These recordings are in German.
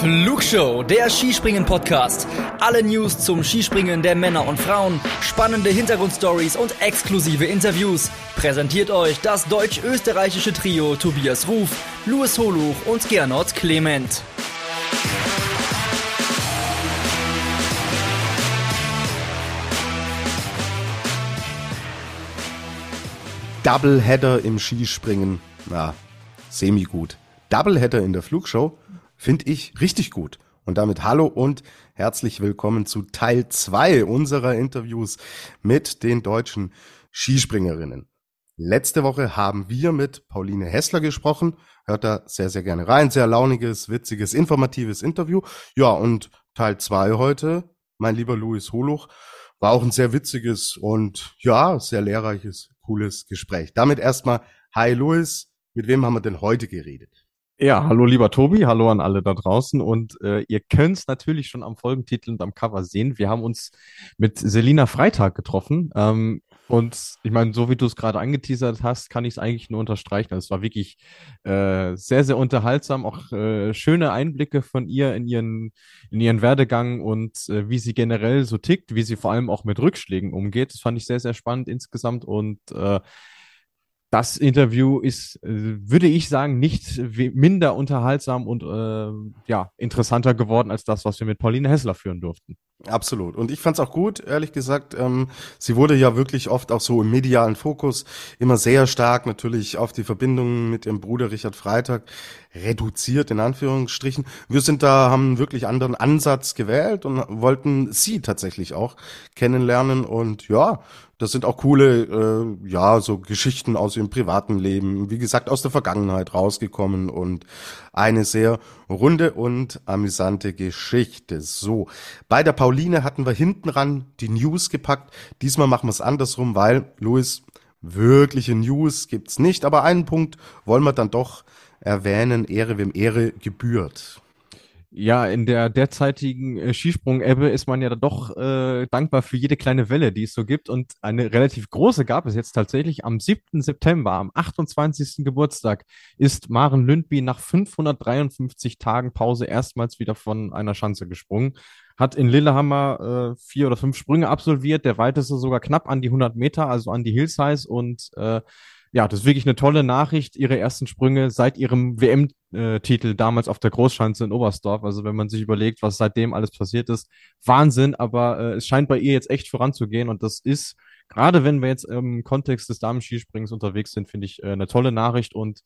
Flugshow, der Skispringen-Podcast. Alle News zum Skispringen der Männer und Frauen, spannende Hintergrundstories und exklusive Interviews. Präsentiert euch das deutsch-österreichische Trio Tobias Ruf, Louis Holuch und Gernot Clement. Doubleheader im Skispringen. Na, semi-gut. Doubleheader in der Flugshow finde ich richtig gut. Und damit hallo und herzlich willkommen zu Teil zwei unserer Interviews mit den deutschen Skispringerinnen. Letzte Woche haben wir mit Pauline Hessler gesprochen. Hört da sehr, sehr gerne rein. Sehr launiges, witziges, informatives Interview. Ja, und Teil zwei heute, mein lieber Louis Holuch, war auch ein sehr witziges und ja, sehr lehrreiches, cooles Gespräch. Damit erstmal, hi Louis, mit wem haben wir denn heute geredet? Ja, hallo lieber Tobi, hallo an alle da draußen und äh, ihr könnt es natürlich schon am Folgentitel und am Cover sehen. Wir haben uns mit Selina Freitag getroffen ähm, und ich meine, so wie du es gerade angeteasert hast, kann ich es eigentlich nur unterstreichen. Also es war wirklich äh, sehr, sehr unterhaltsam, auch äh, schöne Einblicke von ihr in ihren, in ihren Werdegang und äh, wie sie generell so tickt, wie sie vor allem auch mit Rückschlägen umgeht. Das fand ich sehr, sehr spannend insgesamt und äh, das Interview ist, äh, würde ich sagen, nicht minder unterhaltsam und äh, ja, interessanter geworden als das, was wir mit Pauline Hessler führen durften. Absolut. Und ich fand es auch gut, ehrlich gesagt. Ähm, sie wurde ja wirklich oft auch so im medialen Fokus immer sehr stark natürlich auf die Verbindungen mit ihrem Bruder Richard Freitag reduziert, in Anführungsstrichen. Wir sind da, haben wirklich anderen Ansatz gewählt und wollten sie tatsächlich auch kennenlernen. Und ja, das sind auch coole, äh, ja, so Geschichten aus ihrem privaten Leben, wie gesagt, aus der Vergangenheit rausgekommen und eine sehr runde und amüsante Geschichte. So, bei der Pauline hatten wir hinten ran die News gepackt. Diesmal machen wir es andersrum, weil, Louis, wirkliche News gibt's nicht, aber einen Punkt wollen wir dann doch erwähnen, Ehre wem Ehre gebührt. Ja, in der derzeitigen äh, Skisprung-Ebbe ist man ja doch äh, dankbar für jede kleine Welle, die es so gibt. Und eine relativ große gab es jetzt tatsächlich am 7. September, am 28. Geburtstag, ist Maren Lündby nach 553 Tagen Pause erstmals wieder von einer Schanze gesprungen. Hat in Lillehammer äh, vier oder fünf Sprünge absolviert, der weiteste sogar knapp an die 100 Meter, also an die Hillsize und äh, ja, das ist wirklich eine tolle Nachricht. Ihre ersten Sprünge seit ihrem WM-Titel damals auf der Großschanze in Oberstdorf. Also wenn man sich überlegt, was seitdem alles passiert ist, Wahnsinn. Aber äh, es scheint bei ihr jetzt echt voranzugehen und das ist gerade wenn wir jetzt im Kontext des Damen-Skisprings unterwegs sind, finde ich äh, eine tolle Nachricht und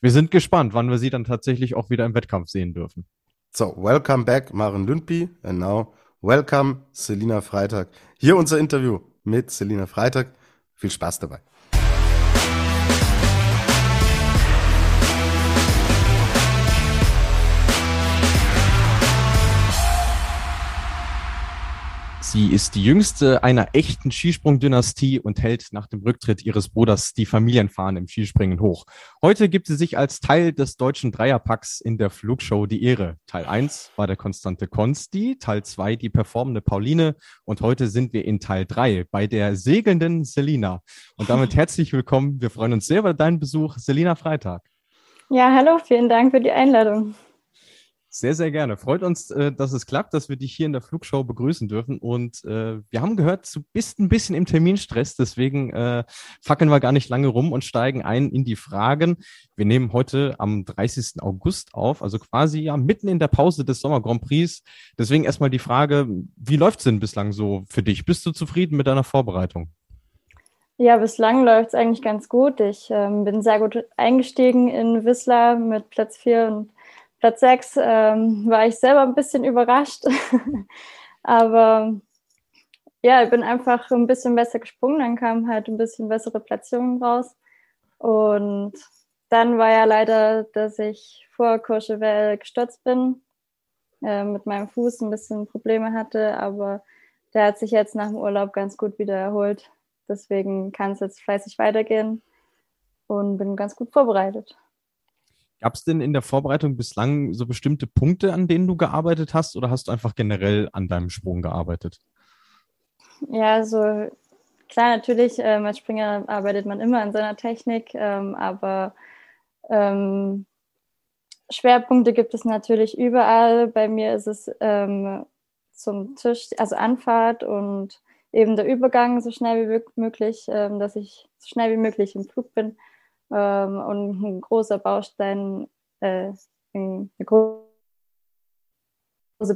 wir sind gespannt, wann wir sie dann tatsächlich auch wieder im Wettkampf sehen dürfen. So, welcome back, Maren Lündby, and now welcome, Selina Freitag. Hier unser Interview mit Selina Freitag. Viel Spaß dabei. Sie ist die jüngste einer echten Skisprungdynastie und hält nach dem Rücktritt ihres Bruders die Familienfahnen im Skispringen hoch. Heute gibt sie sich als Teil des deutschen Dreierpacks in der Flugshow die Ehre. Teil 1 war der konstante Konsti, Teil 2 die performende Pauline und heute sind wir in Teil 3 bei der segelnden Selina. Und damit herzlich willkommen. Wir freuen uns sehr über deinen Besuch, Selina Freitag. Ja, hallo, vielen Dank für die Einladung. Sehr, sehr gerne. Freut uns, äh, dass es klappt, dass wir dich hier in der Flugshow begrüßen dürfen. Und äh, wir haben gehört, du bist ein bisschen im Terminstress, deswegen äh, fackeln wir gar nicht lange rum und steigen ein in die Fragen. Wir nehmen heute am 30. August auf, also quasi ja mitten in der Pause des Sommer Grand Prix. Deswegen erstmal die Frage, wie läuft es denn bislang so für dich? Bist du zufrieden mit deiner Vorbereitung? Ja, bislang läuft es eigentlich ganz gut. Ich ähm, bin sehr gut eingestiegen in Whistler mit Platz 4 und Platz 6 ähm, war ich selber ein bisschen überrascht. Aber ja, ich bin einfach ein bisschen besser gesprungen. Dann kam halt ein bisschen bessere Platzierungen raus. Und dann war ja leider, dass ich vor Courchevel gestürzt bin, äh, mit meinem Fuß ein bisschen Probleme hatte. Aber der hat sich jetzt nach dem Urlaub ganz gut wieder erholt. Deswegen kann es jetzt fleißig weitergehen und bin ganz gut vorbereitet. Gab es denn in der Vorbereitung bislang so bestimmte Punkte, an denen du gearbeitet hast, oder hast du einfach generell an deinem Sprung gearbeitet? Ja, also klar, natürlich, ähm, als Springer arbeitet man immer an seiner Technik, ähm, aber ähm, Schwerpunkte gibt es natürlich überall. Bei mir ist es ähm, zum Tisch, also Anfahrt und eben der Übergang so schnell wie möglich, ähm, dass ich so schnell wie möglich im Flug bin. Ähm, und ein großer Baustein, äh, eine große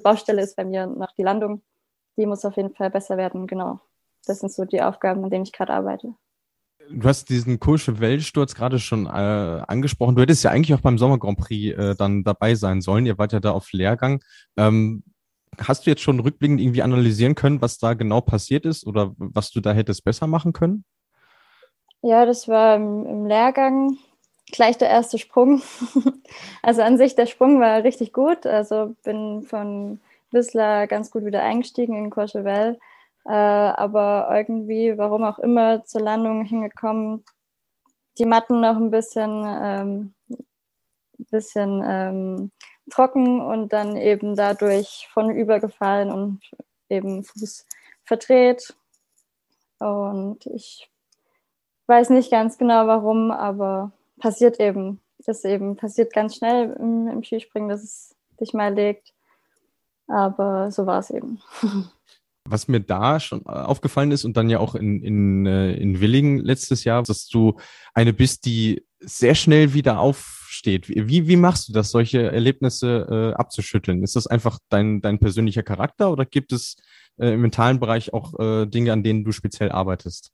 Baustelle ist bei mir noch die Landung. Die muss auf jeden Fall besser werden, genau. Das sind so die Aufgaben, an denen ich gerade arbeite. Du hast diesen Courchevel-Sturz gerade schon äh, angesprochen. Du hättest ja eigentlich auch beim Sommer Grand Prix äh, dann dabei sein sollen. Ihr wart ja da auf Lehrgang. Ähm, hast du jetzt schon rückblickend irgendwie analysieren können, was da genau passiert ist oder was du da hättest besser machen können? Ja, das war im, im Lehrgang gleich der erste Sprung. also an sich, der Sprung war richtig gut. Also bin von Whistler ganz gut wieder eingestiegen in Courchevel. Äh, aber irgendwie, warum auch immer, zur Landung hingekommen, die Matten noch ein bisschen, ähm, bisschen ähm, trocken und dann eben dadurch von übergefallen und eben Fuß verdreht. Und ich weiß nicht ganz genau warum, aber passiert eben. Das eben passiert ganz schnell im, im Skispringen, dass es dich mal legt. Aber so war es eben. Was mir da schon aufgefallen ist und dann ja auch in, in, äh, in Willingen letztes Jahr, dass du eine bist, die sehr schnell wieder aufsteht. Wie, wie machst du das, solche Erlebnisse äh, abzuschütteln? Ist das einfach dein, dein persönlicher Charakter oder gibt es äh, im mentalen Bereich auch äh, Dinge, an denen du speziell arbeitest?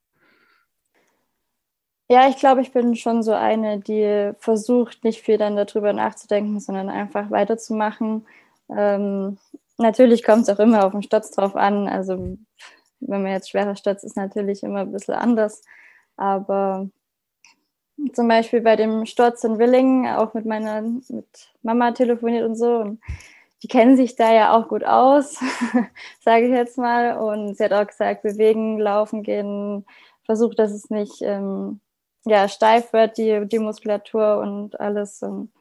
Ja, ich glaube, ich bin schon so eine, die versucht, nicht viel dann darüber nachzudenken, sondern einfach weiterzumachen. Ähm, natürlich kommt es auch immer auf den Sturz drauf an. Also wenn man jetzt schwerer stürzt, ist natürlich immer ein bisschen anders. Aber zum Beispiel bei dem Sturz in Willingen, auch mit meiner mit Mama telefoniert und so. Und die kennen sich da ja auch gut aus, sage ich jetzt mal. Und sie hat auch gesagt, bewegen, laufen gehen, versucht, dass es nicht ähm, ja, steif wird, die, die Muskulatur und alles. Und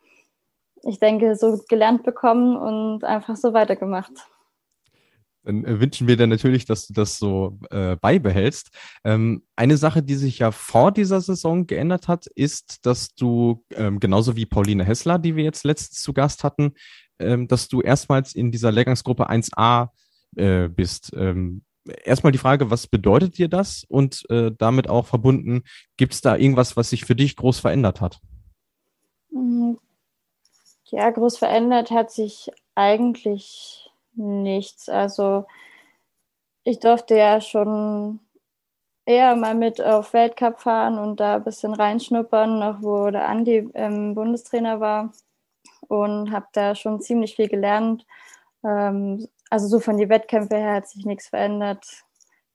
ich denke, so gelernt bekommen und einfach so weitergemacht. Dann äh, wünschen wir dir natürlich, dass du das so äh, beibehältst. Ähm, eine Sache, die sich ja vor dieser Saison geändert hat, ist, dass du ähm, genauso wie Pauline Hessler, die wir jetzt letztens zu Gast hatten, ähm, dass du erstmals in dieser Lehrgangsgruppe 1a äh, bist. Erstmal die Frage, was bedeutet dir das? Und äh, damit auch verbunden, gibt es da irgendwas, was sich für dich groß verändert hat? Mhm. Ja, groß verändert hat sich eigentlich nichts. Also ich durfte ja schon eher mal mit auf Weltcup fahren und da ein bisschen reinschnuppern, noch wo der Andi ähm, Bundestrainer war und habe da schon ziemlich viel gelernt. Ähm, also so von den Wettkämpfen her hat sich nichts verändert.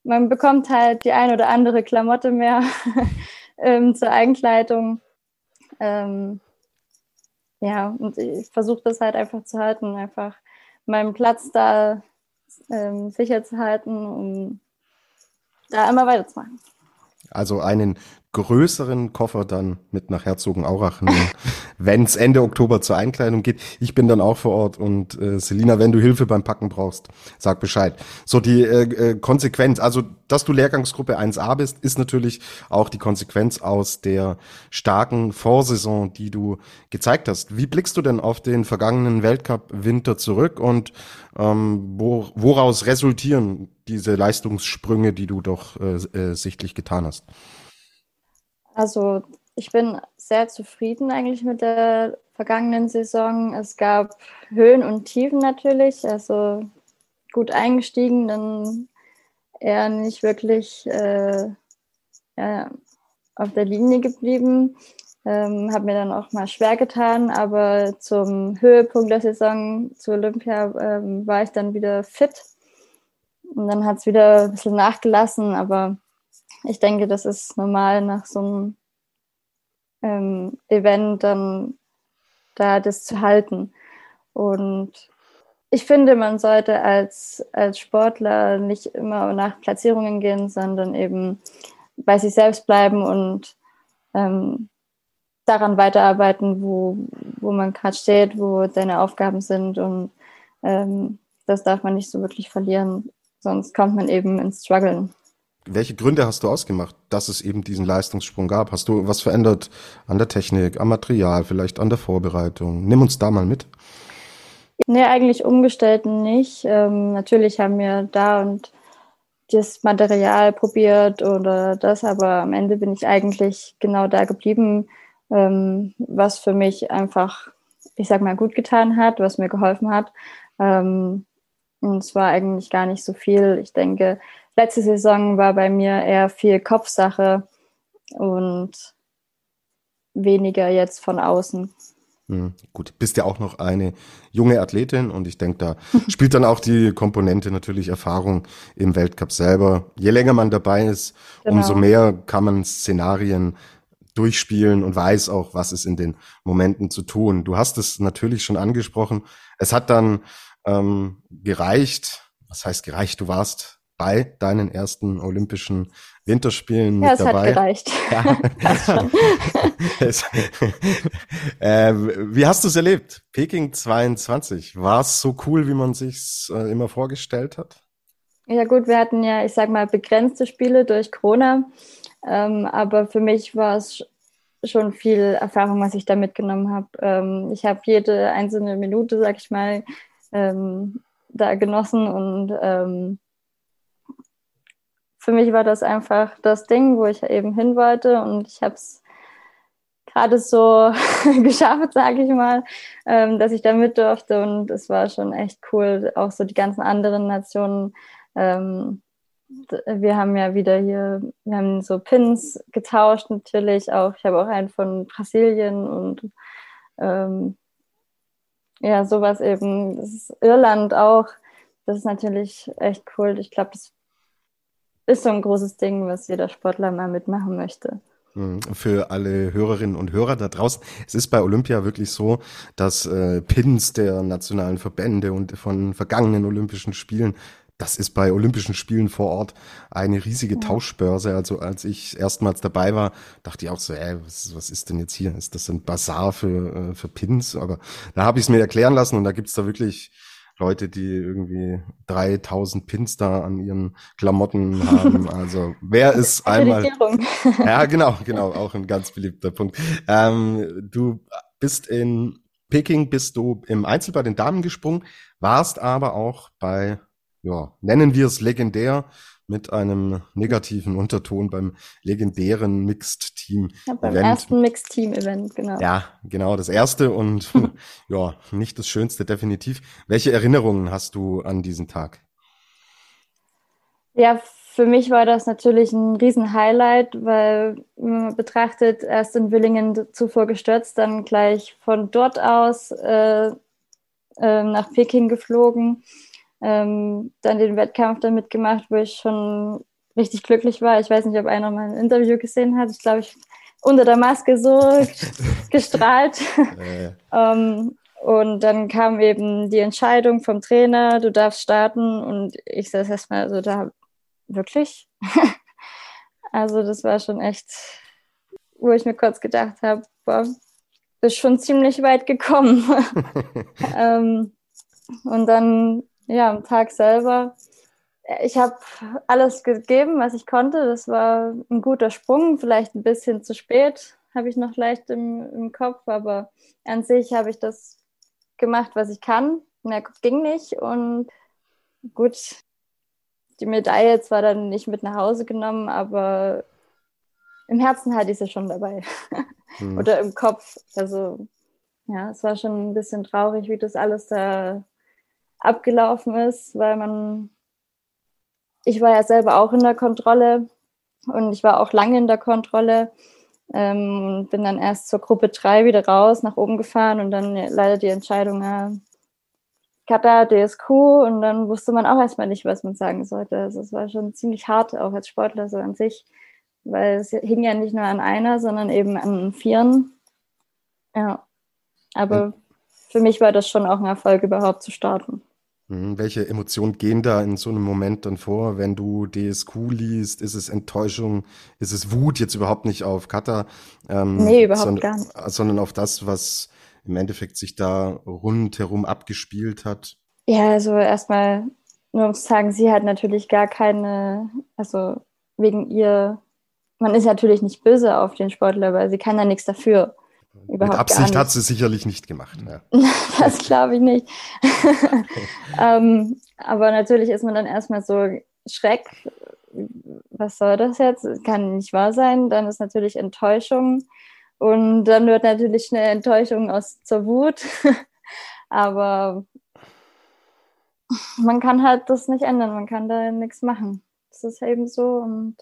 Man bekommt halt die ein oder andere Klamotte mehr ähm, zur Eigenkleidung. Ähm, ja, und ich versuche das halt einfach zu halten, einfach meinen Platz da ähm, sicher zu halten, um da immer weiterzumachen. Also einen größeren Koffer dann mit nach Herzogenaurach nehmen, wenn es Ende Oktober zur Einkleidung geht. Ich bin dann auch vor Ort und äh, Selina, wenn du Hilfe beim Packen brauchst, sag Bescheid. So die äh, äh, Konsequenz, also dass du Lehrgangsgruppe 1a bist, ist natürlich auch die Konsequenz aus der starken Vorsaison, die du gezeigt hast. Wie blickst du denn auf den vergangenen Weltcup-Winter zurück und ähm, wo, woraus resultieren diese Leistungssprünge, die du doch äh, äh, sichtlich getan hast? Also ich bin sehr zufrieden eigentlich mit der vergangenen Saison. Es gab Höhen und Tiefen natürlich, also gut eingestiegen, dann eher nicht wirklich äh, ja, auf der Linie geblieben. Ähm, habe mir dann auch mal schwer getan, aber zum Höhepunkt der Saison zu Olympia ähm, war ich dann wieder fit. Und dann hat es wieder ein bisschen nachgelassen, aber ich denke, das ist normal nach so einem ähm, Event dann da das zu halten. Und ich finde, man sollte als, als Sportler nicht immer nach Platzierungen gehen, sondern eben bei sich selbst bleiben und ähm, daran weiterarbeiten, wo, wo man gerade steht, wo deine Aufgaben sind. Und ähm, das darf man nicht so wirklich verlieren, sonst kommt man eben ins Struggeln. Welche Gründe hast du ausgemacht, dass es eben diesen Leistungssprung gab? Hast du was verändert an der Technik, am Material, vielleicht an der Vorbereitung? Nimm uns da mal mit. Nee, eigentlich umgestellt nicht. Ähm, natürlich haben wir da und das Material probiert oder das, aber am Ende bin ich eigentlich genau da geblieben, ähm, was für mich einfach, ich sag mal, gut getan hat, was mir geholfen hat. Ähm, und es war eigentlich gar nicht so viel. Ich denke, letzte Saison war bei mir eher viel Kopfsache und weniger jetzt von außen. Hm, gut, bist ja auch noch eine junge Athletin und ich denke, da spielt dann auch die Komponente natürlich Erfahrung im Weltcup selber. Je länger man dabei ist, genau. umso mehr kann man Szenarien durchspielen und weiß auch, was ist in den Momenten zu tun. Du hast es natürlich schon angesprochen. Es hat dann ähm, gereicht. Was heißt gereicht? Du warst bei deinen ersten Olympischen Winterspielen ja, mit es dabei. Hat gereicht. Ja. es, äh, wie hast du es erlebt? Peking 22. War es so cool, wie man sich äh, immer vorgestellt hat? Ja gut, wir hatten ja, ich sag mal, begrenzte Spiele durch Corona. Ähm, aber für mich war es schon viel Erfahrung, was ich da mitgenommen habe. Ähm, ich habe jede einzelne Minute, sag ich mal, ähm, da genossen und ähm, für mich war das einfach das Ding, wo ich eben hin wollte und ich habe es gerade so geschafft, sage ich mal, ähm, dass ich da mit durfte und es war schon echt cool, auch so die ganzen anderen Nationen. Ähm, wir haben ja wieder hier, wir haben so Pins getauscht natürlich auch. Ich habe auch einen von Brasilien und ähm, ja, sowas eben. Das ist Irland auch. Das ist natürlich echt cool. Ich glaube, das ist so ein großes Ding, was jeder Sportler mal mitmachen möchte. Hm, für alle Hörerinnen und Hörer da draußen. Es ist bei Olympia wirklich so, dass äh, Pins der nationalen Verbände und von vergangenen Olympischen Spielen, das ist bei Olympischen Spielen vor Ort eine riesige ja. Tauschbörse. Also als ich erstmals dabei war, dachte ich auch so, ey, was, was ist denn jetzt hier? Ist das ein Bazar für, äh, für Pins? Aber da habe ich es mir erklären lassen und da gibt's da wirklich Leute, die irgendwie 3000 Pins da an ihren Klamotten haben. Also wer ist einmal... ja, genau, genau, auch ein ganz beliebter Punkt. Ähm, du bist in Peking, bist du im Einzel bei den Damen gesprungen, warst aber auch bei, ja, nennen wir es legendär, mit einem negativen Unterton beim legendären Mixed Team ja, beim Event. ersten Mixed Team Event, genau. Ja, genau, das erste und ja, nicht das schönste definitiv. Welche Erinnerungen hast du an diesen Tag? Ja, für mich war das natürlich ein Riesen-Highlight, weil man betrachtet, erst in Willingen zuvor gestürzt, dann gleich von dort aus äh, äh, nach Peking geflogen ähm, dann den Wettkampf damit gemacht, wo ich schon richtig glücklich war. Ich weiß nicht, ob einer mal ein Interview gesehen hat. Ich glaube, ich unter der Maske so gestrahlt. Äh. ähm, und dann kam eben die Entscheidung vom Trainer, du darfst starten. Und ich saß erstmal so da, wirklich? also das war schon echt, wo ich mir kurz gedacht habe, boah, bist schon ziemlich weit gekommen. ähm, und dann ja, am Tag selber. Ich habe alles gegeben, was ich konnte. Das war ein guter Sprung, vielleicht ein bisschen zu spät, habe ich noch leicht im, im Kopf, aber an sich habe ich das gemacht, was ich kann. Mehr ging nicht und gut, die Medaille zwar dann nicht mit nach Hause genommen, aber im Herzen hatte ich sie schon dabei. Mhm. Oder im Kopf. Also ja, es war schon ein bisschen traurig, wie das alles da abgelaufen ist, weil man, ich war ja selber auch in der Kontrolle und ich war auch lange in der Kontrolle ähm, und bin dann erst zur Gruppe 3 wieder raus, nach oben gefahren und dann leider die Entscheidung, ja, Katar, DSQ und dann wusste man auch erstmal nicht, was man sagen sollte. Also es war schon ziemlich hart, auch als Sportler so an sich, weil es hing ja nicht nur an einer, sondern eben an vieren. Ja, aber für mich war das schon auch ein Erfolg, überhaupt zu starten. Mhm, welche Emotionen gehen da in so einem Moment dann vor, wenn du DSQ liest? Ist es Enttäuschung? Ist es Wut jetzt überhaupt nicht auf Kata? Ähm, nee, überhaupt sondern, gar nicht. Sondern auf das, was im Endeffekt sich da rundherum abgespielt hat? Ja, also erstmal nur um zu sagen, sie hat natürlich gar keine, also wegen ihr, man ist natürlich nicht böse auf den Sportler, weil sie kann ja nichts dafür. Überhaupt Mit Absicht hat sie sicherlich nicht gemacht. Ja. das glaube ich nicht. ähm, aber natürlich ist man dann erstmal so Schreck, was soll das jetzt? Kann nicht wahr sein. Dann ist natürlich Enttäuschung und dann wird natürlich schnell Enttäuschung aus zur Wut. aber man kann halt das nicht ändern, man kann da nichts machen. Das ist eben so und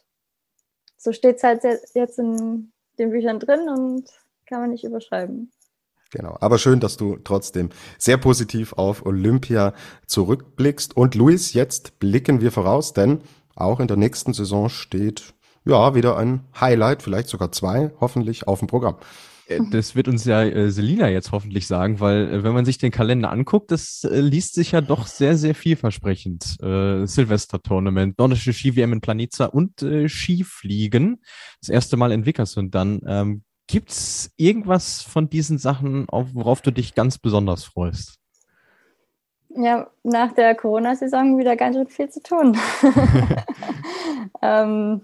so steht es halt jetzt in den Büchern drin und kann man nicht überschreiben. Genau, aber schön, dass du trotzdem sehr positiv auf Olympia zurückblickst. Und Luis, jetzt blicken wir voraus, denn auch in der nächsten Saison steht ja wieder ein Highlight, vielleicht sogar zwei, hoffentlich auf dem Programm. Äh, das wird uns ja äh, Selina jetzt hoffentlich sagen, weil äh, wenn man sich den Kalender anguckt, das äh, liest sich ja doch sehr, sehr vielversprechend. Äh, Silvester-Tournament, nordische Ski-WM in Planica und äh, Skifliegen. Das erste Mal in Wickersund dann. Ähm, Gibt es irgendwas von diesen Sachen, worauf du dich ganz besonders freust? Ja, nach der Corona-Saison wieder ganz schön viel zu tun. ähm,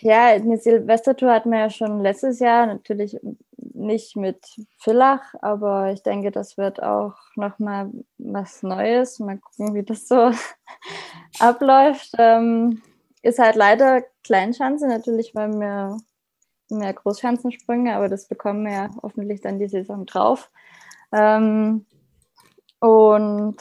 ja, eine Silvestertour hatten wir ja schon letztes Jahr, natürlich nicht mit Villach, aber ich denke, das wird auch nochmal was Neues. Mal gucken, wie das so abläuft. Ähm, ist halt leider Kleinschanze, natürlich, weil wir mehr Großschanzensprünge, aber das bekommen wir ja hoffentlich dann die Saison drauf. Ähm, und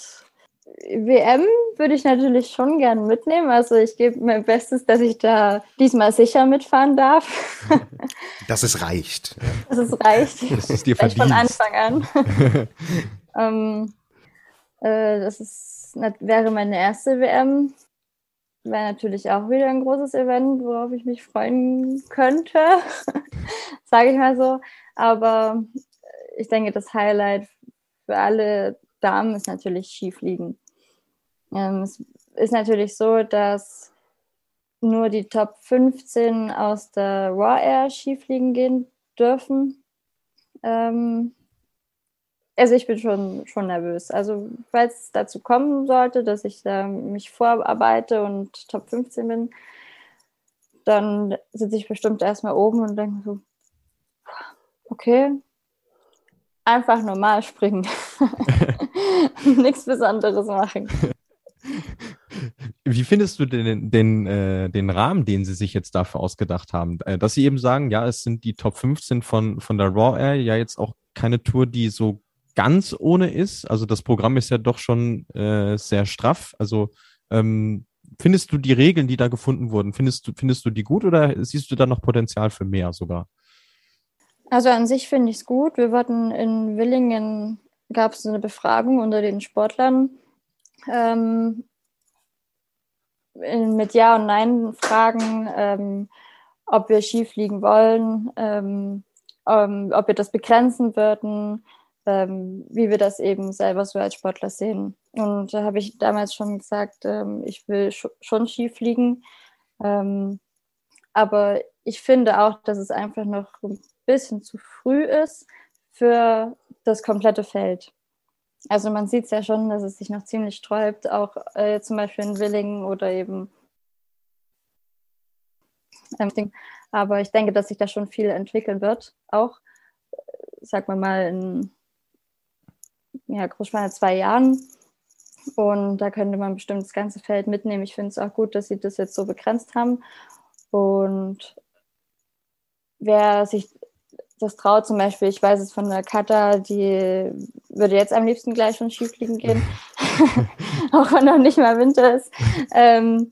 WM würde ich natürlich schon gern mitnehmen. Also ich gebe mein Bestes, dass ich da diesmal sicher mitfahren darf. dass es reicht. Dass es reicht. Das ist dir verdient. Von Anfang an. ähm, äh, das ist, wäre meine erste WM wäre natürlich auch wieder ein großes Event, worauf ich mich freuen könnte, sage ich mal so. Aber ich denke, das Highlight für alle Damen ist natürlich Skifliegen. Ähm, es ist natürlich so, dass nur die Top 15 aus der Raw Air Skifliegen gehen dürfen. Ähm, also ich bin schon, schon nervös. Also falls es dazu kommen sollte, dass ich da mich vorarbeite und Top 15 bin, dann sitze ich bestimmt erstmal oben und denke so, okay, einfach normal springen. Nichts Besonderes machen. Wie findest du den, den, äh, den Rahmen, den sie sich jetzt dafür ausgedacht haben? Äh, dass sie eben sagen, ja, es sind die Top 15 von, von der Raw Air, ja jetzt auch keine Tour, die so ganz ohne ist. Also das Programm ist ja doch schon äh, sehr straff. Also ähm, findest du die Regeln, die da gefunden wurden, findest du, findest du die gut oder siehst du da noch Potenzial für mehr sogar? Also an sich finde ich es gut. Wir wurden in Willingen, gab es eine Befragung unter den Sportlern ähm, in, mit Ja und Nein Fragen, ähm, ob wir Skifliegen wollen, ähm, ähm ob wir das begrenzen würden, ähm, wie wir das eben selber so als Sportler sehen. Und da habe ich damals schon gesagt, ähm, ich will sch schon Ski fliegen. Ähm, aber ich finde auch, dass es einfach noch ein bisschen zu früh ist für das komplette Feld. Also man sieht es ja schon, dass es sich noch ziemlich sträubt, auch äh, zum Beispiel in Willingen oder eben. Aber ich denke, dass sich da schon viel entwickeln wird, auch, äh, sag mal mal, in ja, Großspanne zwei Jahren. Und da könnte man bestimmt das ganze Feld mitnehmen. Ich finde es auch gut, dass sie das jetzt so begrenzt haben. Und wer sich das traut, zum Beispiel, ich weiß es von der Kata, die würde jetzt am liebsten gleich schon Skifliegen gehen, auch wenn noch nicht mal Winter ist. Ähm,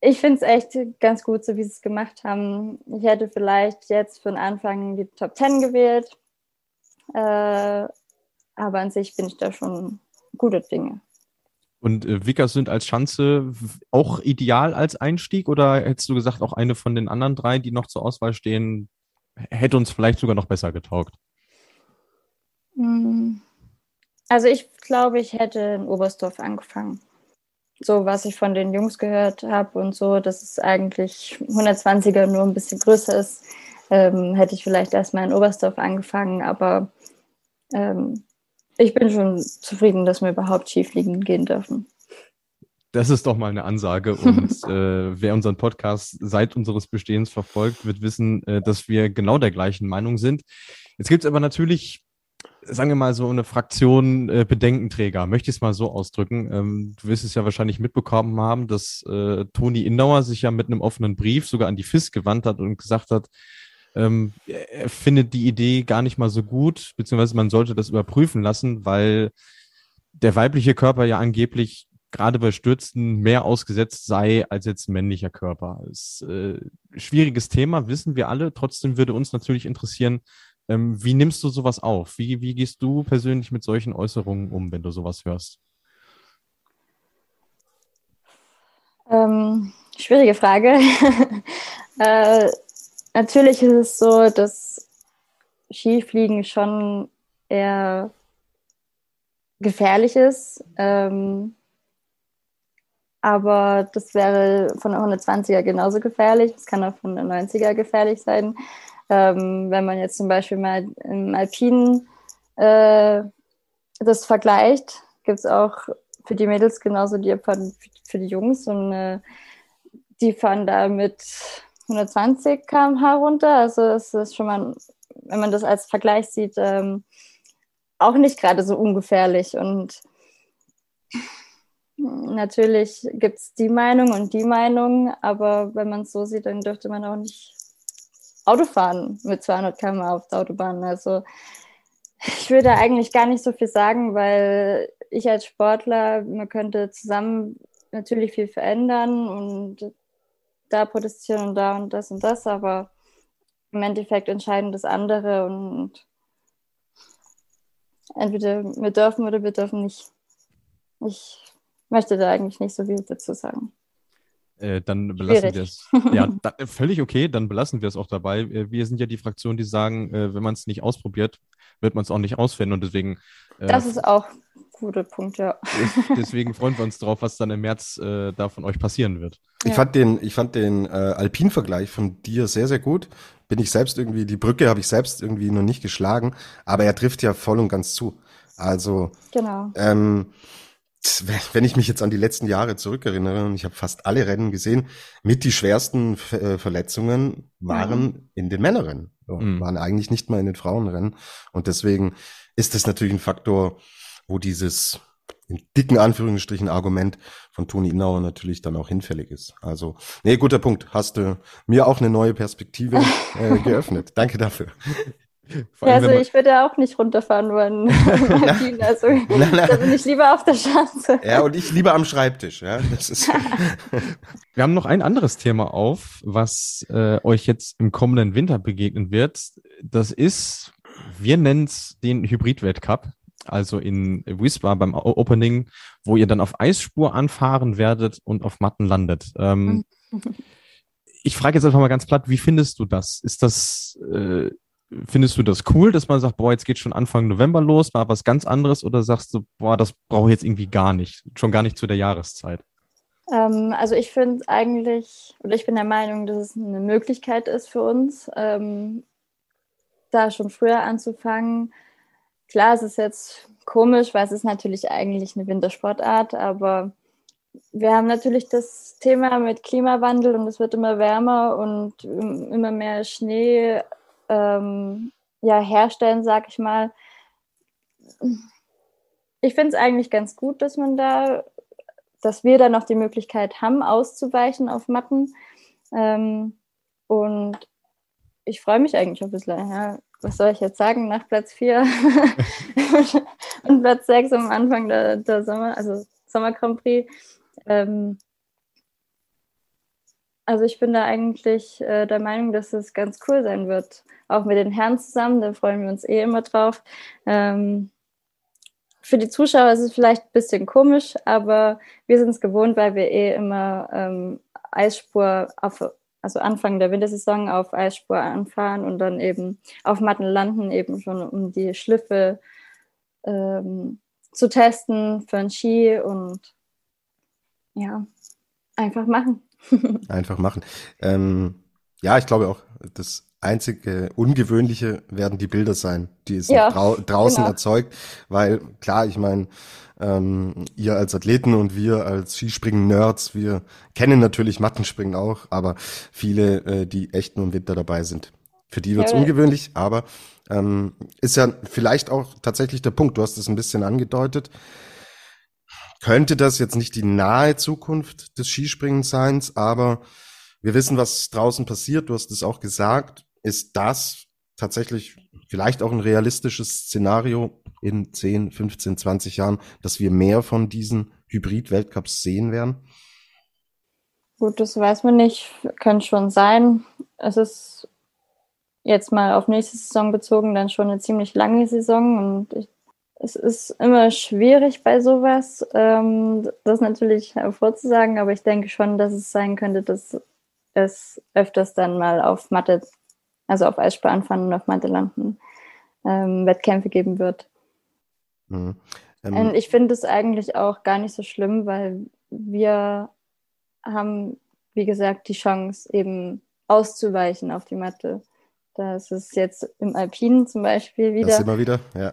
ich finde es echt ganz gut, so wie sie es gemacht haben. Ich hätte vielleicht jetzt für den Anfang die Top 10 gewählt. Äh, aber an sich bin ich da schon gute Dinge. Und äh, Vickersund als Schanze auch ideal als Einstieg oder hättest du gesagt, auch eine von den anderen drei, die noch zur Auswahl stehen, hätte uns vielleicht sogar noch besser getaugt? Hm. Also ich glaube, ich hätte in Oberstdorf angefangen. So, was ich von den Jungs gehört habe und so, dass es eigentlich 120er nur ein bisschen größer ist, ähm, hätte ich vielleicht erstmal in Oberstdorf angefangen, aber ähm, ich bin schon zufrieden, dass wir überhaupt Skifliegen gehen dürfen. Das ist doch mal eine Ansage. Und äh, wer unseren Podcast seit unseres Bestehens verfolgt, wird wissen, äh, dass wir genau der gleichen Meinung sind. Jetzt gibt es aber natürlich, sagen wir mal, so eine Fraktion äh, Bedenkenträger, möchte ich es mal so ausdrücken. Ähm, du wirst es ja wahrscheinlich mitbekommen haben, dass äh, Toni Indauer sich ja mit einem offenen Brief sogar an die FIS gewandt hat und gesagt hat, ähm, er findet die Idee gar nicht mal so gut, beziehungsweise man sollte das überprüfen lassen, weil der weibliche Körper ja angeblich gerade bei Stürzen mehr ausgesetzt sei als jetzt männlicher Körper. Ist äh, schwieriges Thema, wissen wir alle. Trotzdem würde uns natürlich interessieren, ähm, wie nimmst du sowas auf? Wie, wie gehst du persönlich mit solchen Äußerungen um, wenn du sowas hörst? Ähm, schwierige Frage. äh, natürlich ist es so, dass Skifliegen schon eher gefährlich ist. Ähm, aber das wäre von der 120er genauso gefährlich. Es kann auch von der 90er gefährlich sein. Ähm, wenn man jetzt zum Beispiel mal im Alpinen äh, das vergleicht, gibt es auch für die Mädels genauso die für die Jungs und äh, die fahren da mit 120 km/h runter. Also es ist schon mal, wenn man das als Vergleich sieht, ähm, auch nicht gerade so ungefährlich. Und natürlich gibt es die Meinung und die Meinung, aber wenn man es so sieht, dann dürfte man auch nicht Auto fahren mit 200 km auf der Autobahn. Also ich würde eigentlich gar nicht so viel sagen, weil ich als Sportler, man könnte zusammen natürlich viel verändern und da protestieren und da und das und das, aber im Endeffekt entscheiden das andere und entweder wir dürfen oder wir dürfen nicht. Ich möchte da eigentlich nicht so viel dazu sagen. Äh, dann belassen wir es. Ja, da, völlig okay, dann belassen wir es auch dabei. Äh, wir sind ja die Fraktion, die sagen, äh, wenn man es nicht ausprobiert, wird man es auch nicht ausfinden und deswegen. Äh, das ist auch ein guter Punkt, ja. deswegen freuen wir uns drauf, was dann im März äh, da von euch passieren wird. Ich ja. fand den, ich fand den äh, Alpin-Vergleich von dir sehr, sehr gut. Bin ich selbst irgendwie, die Brücke habe ich selbst irgendwie noch nicht geschlagen, aber er trifft ja voll und ganz zu. Also, genau. ähm, wenn ich mich jetzt an die letzten Jahre zurückerinnere, und ich habe fast alle Rennen gesehen, mit die schwersten äh, Verletzungen waren mhm. in den Männerrennen, mhm. waren eigentlich nicht mal in den Frauenrennen. Und deswegen ist das natürlich ein Faktor, wo dieses in dicken Anführungsstrichen Argument von Toni Innauer natürlich dann auch hinfällig ist. Also, nee, guter Punkt. Hast du mir auch eine neue Perspektive äh, geöffnet. Danke dafür. Ja, also ich würde auch nicht runterfahren wollen. also nein, nein. da bin ich lieber auf der Straße. Ja, und ich lieber am Schreibtisch. Ja, Wir haben noch ein anderes Thema auf, was äh, euch jetzt im kommenden Winter begegnen wird. Das ist, wir nennen es den Hybrid-Weltcup. Also in Wismar beim Opening, wo ihr dann auf Eisspur anfahren werdet und auf Matten landet. Ähm, ich frage jetzt einfach mal ganz platt, wie findest du das? Ist das äh, Findest du das cool, dass man sagt, boah, jetzt geht schon Anfang November los, war was ganz anderes, oder sagst du, boah, das brauche ich jetzt irgendwie gar nicht, schon gar nicht zu der Jahreszeit? Ähm, also ich finde eigentlich, oder ich bin der Meinung, dass es eine Möglichkeit ist für uns, ähm, da schon früher anzufangen. Klar, es ist jetzt komisch, weil es ist natürlich eigentlich eine Wintersportart, aber wir haben natürlich das Thema mit Klimawandel und es wird immer wärmer und immer mehr Schnee ähm, ja, herstellen, sag ich mal. Ich finde es eigentlich ganz gut, dass man da, dass wir da noch die Möglichkeit haben, auszuweichen auf Matten. Ähm, und ich freue mich eigentlich ein bisschen. Ja. Was soll ich jetzt sagen? Nach Platz 4 und Platz 6 am Anfang der, der Sommer, also Sommer Grand Prix. Ähm, also ich bin da eigentlich äh, der Meinung, dass es ganz cool sein wird. Auch mit den Herren zusammen, da freuen wir uns eh immer drauf. Ähm, für die Zuschauer ist es vielleicht ein bisschen komisch, aber wir sind es gewohnt, weil wir eh immer ähm, Eisspur auf, also Anfang der Wintersaison auf Eisspur anfahren und dann eben auf Matten landen, eben schon um die Schliffe ähm, zu testen für einen Ski und ja, einfach machen. Einfach machen. Ähm, ja, ich glaube auch, das einzige Ungewöhnliche werden die Bilder sein, die es ja, drau draußen genau. erzeugt, weil klar, ich meine, ähm, ihr als Athleten und wir als Skispringen-Nerds, wir kennen natürlich Mattenspringen auch, aber viele, äh, die echt nur im Winter dabei sind. Für die wird's ja, ungewöhnlich, aber ähm, ist ja vielleicht auch tatsächlich der Punkt. Du hast es ein bisschen angedeutet. Könnte das jetzt nicht die nahe Zukunft des Skispringens sein, aber wir wissen, was draußen passiert. Du hast es auch gesagt. Ist das tatsächlich vielleicht auch ein realistisches Szenario in 10, 15, 20 Jahren, dass wir mehr von diesen Hybrid-Weltcups sehen werden? Gut, das weiß man nicht. Könnte schon sein. Es ist jetzt mal auf nächste Saison bezogen dann schon eine ziemlich lange Saison und ich, es ist immer schwierig bei sowas, ähm, das natürlich hervorzusagen, aber ich denke schon, dass es sein könnte, dass es öfters dann mal auf Mathe also auf Eisbahnfahren und auf Mathelanden ähm, Wettkämpfe geben wird. Mhm. Ähm, ich finde es eigentlich auch gar nicht so schlimm, weil wir haben, wie gesagt, die Chance eben auszuweichen auf die Matte. Das ist jetzt im Alpinen zum Beispiel wieder. Das immer wieder, ja.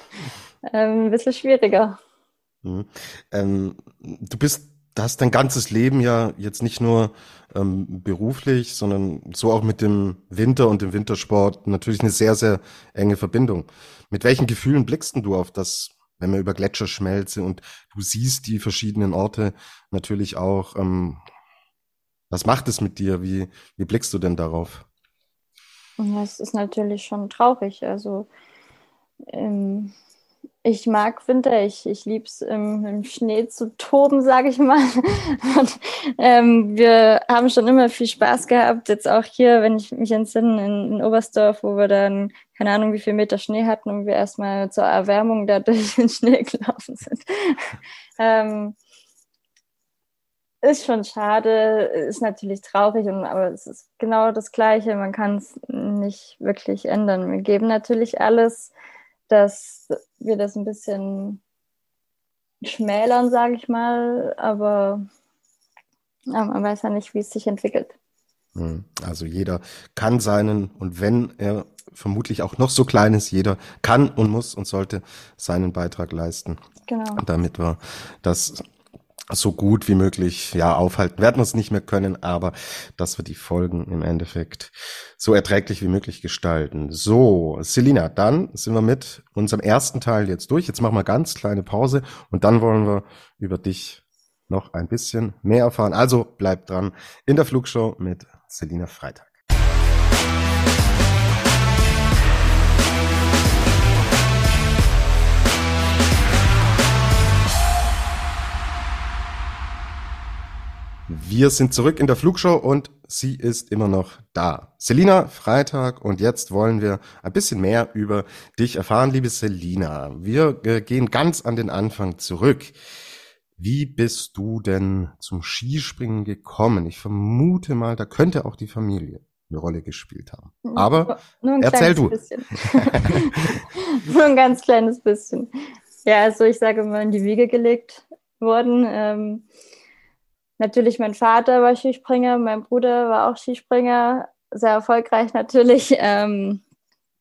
ähm, ein bisschen schwieriger. Mhm. Ähm, du bist da hast dein ganzes Leben ja jetzt nicht nur ähm, beruflich, sondern so auch mit dem Winter und dem Wintersport natürlich eine sehr, sehr enge Verbindung. Mit welchen Gefühlen blickst du auf das, wenn wir über Gletscherschmelze und du siehst die verschiedenen Orte natürlich auch, ähm, was macht es mit dir? Wie, wie blickst du denn darauf? Ja, es ist natürlich schon traurig. Also ähm, ich mag Winter, ich, ich liebe es im, im, Schnee zu toben, sage ich mal. Und, ähm, wir haben schon immer viel Spaß gehabt, jetzt auch hier, wenn ich mich entsinne, in, in Oberstdorf, wo wir dann keine Ahnung, wie viel Meter Schnee hatten und wir erstmal zur Erwärmung da durch den Schnee gelaufen sind. ähm, ist schon schade, ist natürlich traurig, und, aber es ist genau das Gleiche. Man kann es nicht wirklich ändern. Wir geben natürlich alles dass wir das ein bisschen schmälern, sage ich mal, aber ja, man weiß ja nicht, wie es sich entwickelt. Hm, also jeder kann seinen und wenn er vermutlich auch noch so klein ist, jeder kann und muss und sollte seinen Beitrag leisten. Genau. Damit wir das so gut wie möglich ja aufhalten. Werden wir es nicht mehr können, aber dass wir die Folgen im Endeffekt so erträglich wie möglich gestalten. So, Selina, dann sind wir mit unserem ersten Teil jetzt durch. Jetzt machen wir ganz kleine Pause und dann wollen wir über dich noch ein bisschen mehr erfahren. Also bleibt dran in der Flugshow mit Selina Freitag. Wir sind zurück in der Flugshow und sie ist immer noch da. Selina Freitag und jetzt wollen wir ein bisschen mehr über dich erfahren, liebe Selina. Wir äh, gehen ganz an den Anfang zurück. Wie bist du denn zum Skispringen gekommen? Ich vermute mal, da könnte auch die Familie eine Rolle gespielt haben. Aber erzähl du. Nur ein ganz kleines bisschen. Ja, also ich sage mal in die Wiege gelegt worden. Ähm, Natürlich, mein Vater war Skispringer, mein Bruder war auch Skispringer, sehr erfolgreich natürlich. Ähm,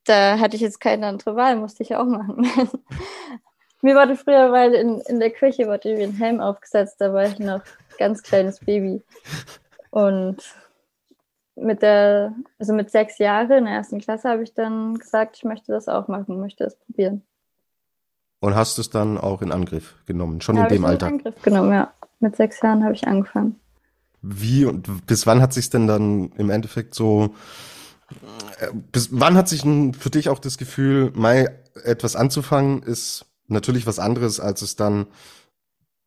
da hatte ich jetzt keine andere Wahl, musste ich auch machen. Mir wurde früher, weil in, in der Küche wurde mir ein Helm aufgesetzt, da war ich noch ganz kleines Baby. Und mit der, also mit sechs Jahren in der ersten Klasse habe ich dann gesagt, ich möchte das auch machen, möchte das probieren. Und hast du es dann auch in Angriff genommen, schon in dem ich Alter? In Angriff genommen, ja. Mit sechs Jahren habe ich angefangen. Wie und bis wann hat sich denn dann im Endeffekt so, äh, bis wann hat sich für dich auch das Gefühl, mal etwas anzufangen, ist natürlich was anderes, als es dann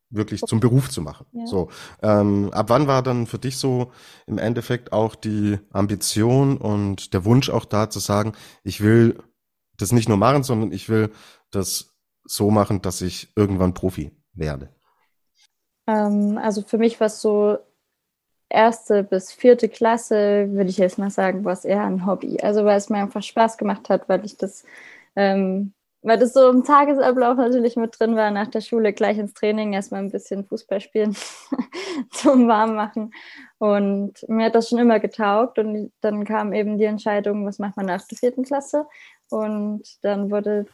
wirklich zum Beruf zu machen. Ja. So, ähm, ab wann war dann für dich so im Endeffekt auch die Ambition und der Wunsch auch da zu sagen, ich will das nicht nur machen, sondern ich will das so machen, dass ich irgendwann Profi werde? Ähm, also für mich war es so erste bis vierte Klasse, würde ich jetzt mal sagen, war es eher ein Hobby. Also weil es mir einfach Spaß gemacht hat, weil ich das ähm, weil das so im Tagesablauf natürlich mit drin war, nach der Schule gleich ins Training, erstmal ein bisschen Fußball spielen zum Warmmachen. Und mir hat das schon immer getaugt. Und dann kam eben die Entscheidung, was macht man nach der vierten Klasse? Und dann wurde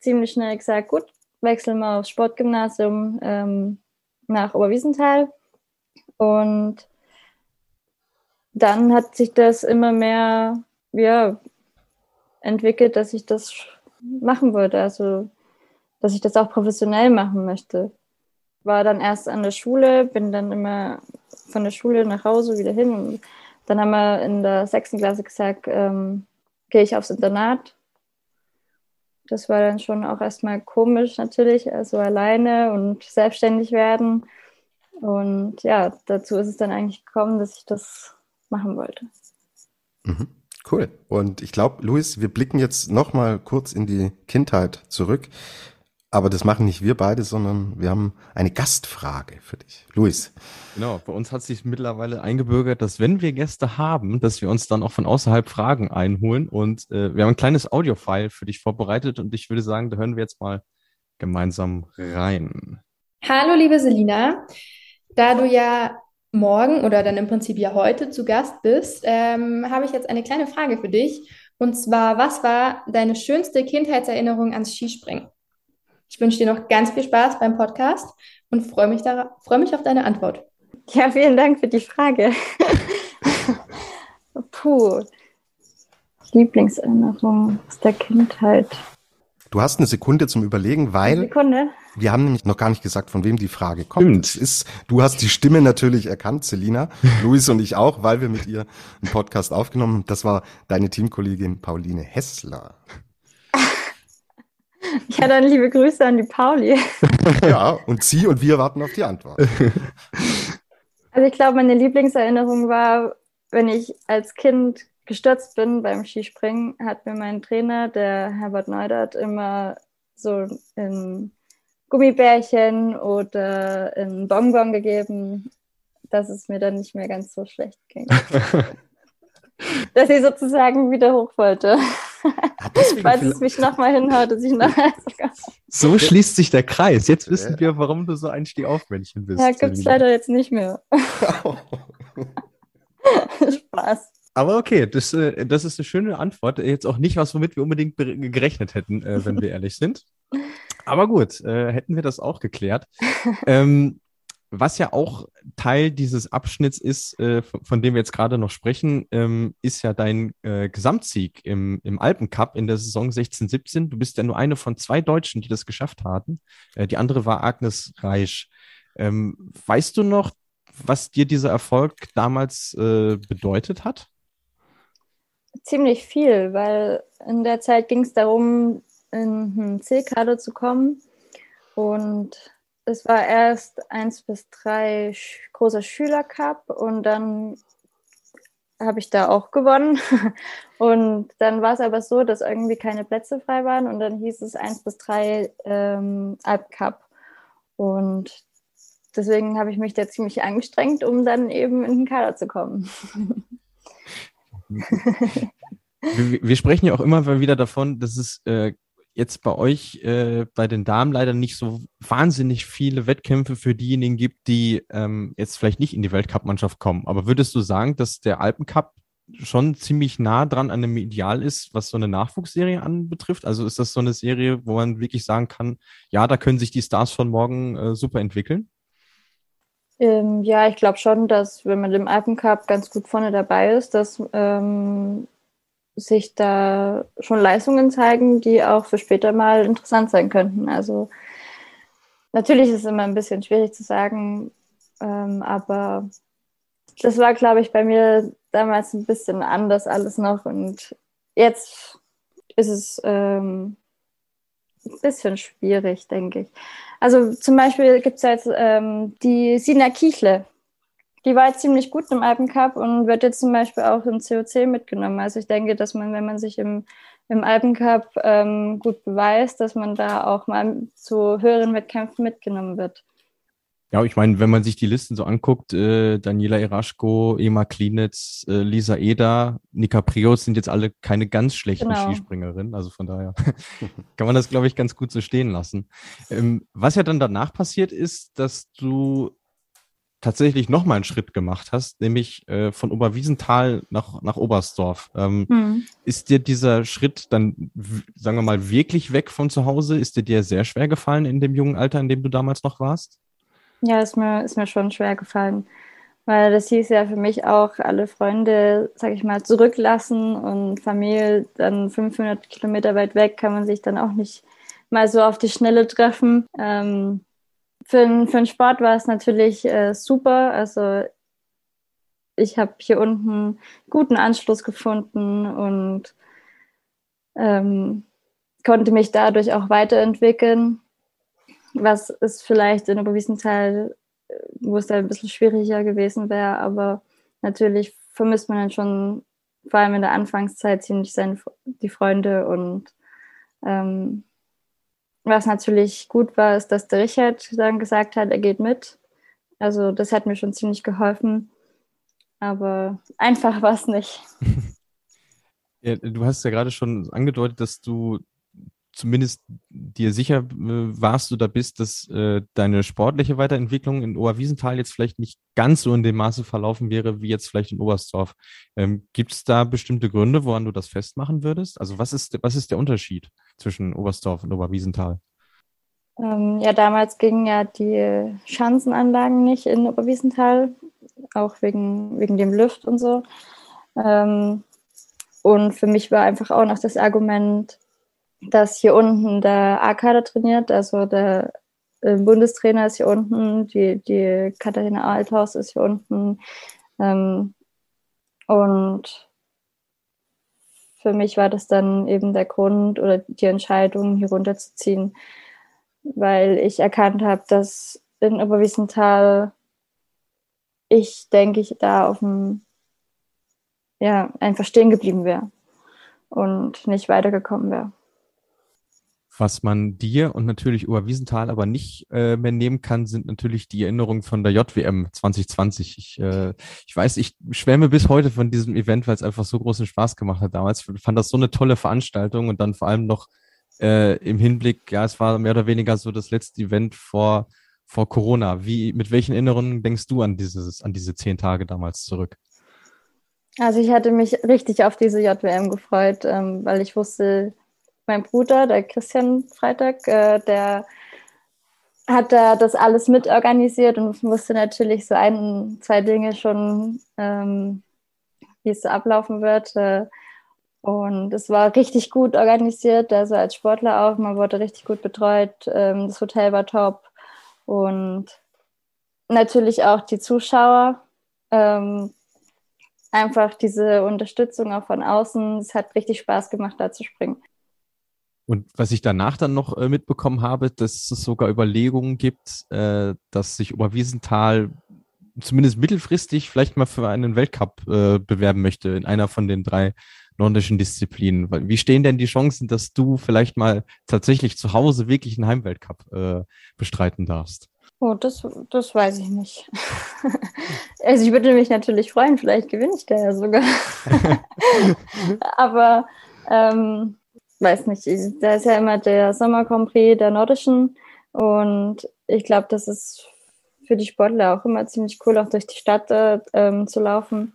ziemlich schnell gesagt, gut, wechseln wir aufs Sportgymnasium ähm, nach Oberwiesenthal. Und dann hat sich das immer mehr ja, entwickelt, dass ich das machen wollte, also dass ich das auch professionell machen möchte. War dann erst an der Schule, bin dann immer von der Schule nach Hause wieder hin. Und dann haben wir in der sechsten Klasse gesagt, ähm, gehe ich aufs Internat. Das war dann schon auch erstmal komisch natürlich, also alleine und selbstständig werden. Und ja, dazu ist es dann eigentlich gekommen, dass ich das machen wollte. Mhm. Cool. Und ich glaube, Luis, wir blicken jetzt noch mal kurz in die Kindheit zurück. Aber das machen nicht wir beide, sondern wir haben eine Gastfrage für dich. Luis. Genau, bei uns hat sich mittlerweile eingebürgert, dass wenn wir Gäste haben, dass wir uns dann auch von außerhalb Fragen einholen. Und äh, wir haben ein kleines Audiofile für dich vorbereitet und ich würde sagen, da hören wir jetzt mal gemeinsam rein. Hallo, liebe Selina. Da du ja morgen oder dann im Prinzip ja heute zu Gast bist, ähm, habe ich jetzt eine kleine Frage für dich. Und zwar, was war deine schönste Kindheitserinnerung ans Skispringen? Ich wünsche dir noch ganz viel Spaß beim Podcast und freue mich, freu mich auf deine Antwort. Ja, vielen Dank für die Frage. Puh. Lieblingserinnerung aus der Kindheit. Du hast eine Sekunde zum Überlegen, weil Sekunde. wir haben nämlich noch gar nicht gesagt, von wem die Frage kommt. Es ist, du hast die Stimme natürlich erkannt, Selina, Luis und ich auch, weil wir mit ihr einen Podcast aufgenommen haben. Das war deine Teamkollegin Pauline Hessler. Ja, dann liebe Grüße an die Pauli. Ja, und sie und wir warten auf die Antwort. Also ich glaube, meine Lieblingserinnerung war, wenn ich als Kind gestürzt bin beim Skispringen, hat mir mein Trainer, der Herbert Neudert, immer so ein Gummibärchen oder ein Bonbon gegeben, dass es mir dann nicht mehr ganz so schlecht ging. dass ich sozusagen wieder hoch wollte. Ah, Falls es mich nochmal hinhaut, dass ich nachher So schließt sich der Kreis. Jetzt wissen wir, warum du so ein Stehaufmännchen bist. Ja, gibt es leider jetzt nicht mehr. Spaß. Aber okay, das, äh, das ist eine schöne Antwort. Jetzt auch nicht was, womit wir unbedingt gerechnet hätten, äh, wenn wir ehrlich sind. Aber gut, äh, hätten wir das auch geklärt. ähm, was ja auch Teil dieses Abschnitts ist, äh, von, dem wir jetzt gerade noch sprechen, ähm, ist ja dein äh, Gesamtsieg im, im Alpencup in der Saison 16-17. Du bist ja nur eine von zwei Deutschen, die das geschafft haben. Äh, die andere war Agnes Reisch. Ähm, weißt du noch, was dir dieser Erfolg damals äh, bedeutet hat? Ziemlich viel, weil in der Zeit ging es darum, in einen C-Kader zu kommen. Und es war erst eins bis drei großer Schülercup und dann habe ich da auch gewonnen. Und dann war es aber so, dass irgendwie keine Plätze frei waren und dann hieß es eins bis drei ähm, Alpcup. Und deswegen habe ich mich da ziemlich angestrengt, um dann eben in den Kader zu kommen. wir, wir, sprechen ja auch immer wieder davon, dass es äh, jetzt bei euch äh, bei den Damen leider nicht so wahnsinnig viele Wettkämpfe für diejenigen gibt, die ähm, jetzt vielleicht nicht in die Weltcup-Mannschaft kommen. Aber würdest du sagen, dass der Alpencup schon ziemlich nah dran an einem Ideal ist, was so eine Nachwuchsserie anbetrifft? Also ist das so eine Serie, wo man wirklich sagen kann, ja, da können sich die Stars von morgen äh, super entwickeln? Ähm, ja, ich glaube schon, dass wenn man im Alpencup ganz gut vorne dabei ist, dass ähm, sich da schon Leistungen zeigen, die auch für später mal interessant sein könnten. Also natürlich ist es immer ein bisschen schwierig zu sagen, ähm, aber das war, glaube ich, bei mir damals ein bisschen anders alles noch und jetzt ist es ähm, ein bisschen schwierig, denke ich. Also zum Beispiel gibt es jetzt ähm, die Sina Kichle, die war jetzt ziemlich gut im Alpencup und wird jetzt zum Beispiel auch im COC mitgenommen. Also ich denke, dass man, wenn man sich im, im Alpencup ähm, gut beweist, dass man da auch mal zu höheren Wettkämpfen mitgenommen wird. Ja, ich meine, wenn man sich die Listen so anguckt, äh, Daniela Eraschko, Ema Klinitz, äh, Lisa Eder, Nika Prios sind jetzt alle keine ganz schlechten genau. Skispringerinnen. Also von daher kann man das, glaube ich, ganz gut so stehen lassen. Ähm, was ja dann danach passiert ist, dass du tatsächlich noch mal einen Schritt gemacht hast, nämlich äh, von Oberwiesenthal nach, nach Oberstdorf. Ähm, hm. Ist dir dieser Schritt dann, sagen wir mal, wirklich weg von zu Hause? Ist dir dir sehr schwer gefallen in dem jungen Alter, in dem du damals noch warst? Ja, ist mir, ist mir schon schwer gefallen. Weil das hieß ja für mich auch, alle Freunde, sag ich mal, zurücklassen und Familie dann 500 Kilometer weit weg, kann man sich dann auch nicht mal so auf die Schnelle treffen. Ähm, für, für den Sport war es natürlich äh, super. Also ich habe hier unten guten Anschluss gefunden und ähm, konnte mich dadurch auch weiterentwickeln. Was ist vielleicht in Oberwiesenthal, äh, wo es da ein bisschen schwieriger gewesen wäre, aber natürlich vermisst man dann schon, vor allem in der Anfangszeit, ziemlich seine, die Freunde und ähm, was natürlich gut war, ist, dass der Richard dann gesagt hat, er geht mit. Also das hat mir schon ziemlich geholfen. Aber einfach war es nicht. Ja, du hast ja gerade schon angedeutet, dass du zumindest dir sicher äh, warst oder bist, dass äh, deine sportliche Weiterentwicklung in Oberwiesenthal jetzt vielleicht nicht ganz so in dem Maße verlaufen wäre, wie jetzt vielleicht in Oberstdorf. Ähm, Gibt es da bestimmte Gründe, woran du das festmachen würdest? Also was ist, was ist der Unterschied zwischen Oberstdorf und Oberwiesenthal? Ähm, ja, damals gingen ja die Schanzenanlagen nicht in Oberwiesenthal, auch wegen, wegen dem Lüft und so. Ähm, und für mich war einfach auch noch das Argument, dass hier unten der A-Kader trainiert, also der äh, Bundestrainer ist hier unten, die, die Katharina Althaus ist hier unten. Ähm, und für mich war das dann eben der Grund oder die Entscheidung, hier runterzuziehen, weil ich erkannt habe, dass in Oberwiesenthal ich, denke ich, da auf dem, ja, einfach stehen geblieben wäre und nicht weitergekommen wäre. Was man dir und natürlich Oberwiesenthal aber nicht äh, mehr nehmen kann, sind natürlich die Erinnerungen von der JWM 2020. Ich, äh, ich weiß, ich schwärme bis heute von diesem Event, weil es einfach so großen Spaß gemacht hat damals. Ich fand das so eine tolle Veranstaltung und dann vor allem noch äh, im Hinblick, ja, es war mehr oder weniger so das letzte Event vor, vor Corona. Wie, mit welchen Erinnerungen denkst du an dieses, an diese zehn Tage damals zurück? Also ich hatte mich richtig auf diese JWM gefreut, ähm, weil ich wusste, mein Bruder, der Christian Freitag, äh, der hat da das alles mitorganisiert und wusste natürlich so ein, zwei Dinge schon, ähm, wie es so ablaufen wird. Äh, und es war richtig gut organisiert, also als Sportler auch. Man wurde richtig gut betreut. Ähm, das Hotel war top. Und natürlich auch die Zuschauer. Ähm, einfach diese Unterstützung auch von außen. Es hat richtig Spaß gemacht, da zu springen. Und was ich danach dann noch äh, mitbekommen habe, dass es sogar Überlegungen gibt, äh, dass sich Oberwiesenthal zumindest mittelfristig vielleicht mal für einen Weltcup äh, bewerben möchte in einer von den drei nordischen Disziplinen. Wie stehen denn die Chancen, dass du vielleicht mal tatsächlich zu Hause wirklich einen Heimweltcup äh, bestreiten darfst? Oh, das, das weiß ich nicht. also ich würde mich natürlich freuen, vielleicht gewinne ich da ja sogar. Aber ähm, weiß nicht, da ist ja immer der Sommer Prix der Nordischen und ich glaube, das ist für die Sportler auch immer ziemlich cool, auch durch die Stadt äh, ähm, zu laufen.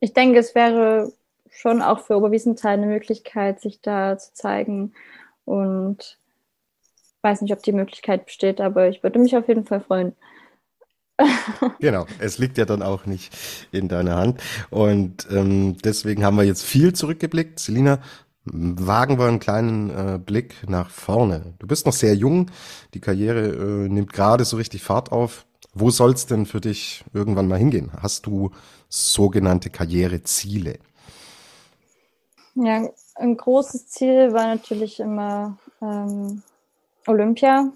Ich denke, es wäre schon auch für Oberwiesenthal eine Möglichkeit, sich da zu zeigen und weiß nicht, ob die Möglichkeit besteht, aber ich würde mich auf jeden Fall freuen. genau, es liegt ja dann auch nicht in deiner Hand. Und ähm, deswegen haben wir jetzt viel zurückgeblickt. Selina, wagen wir einen kleinen äh, Blick nach vorne. Du bist noch sehr jung, die Karriere äh, nimmt gerade so richtig Fahrt auf. Wo soll es denn für dich irgendwann mal hingehen? Hast du sogenannte Karriereziele? Ja, ein großes Ziel war natürlich immer ähm, Olympia.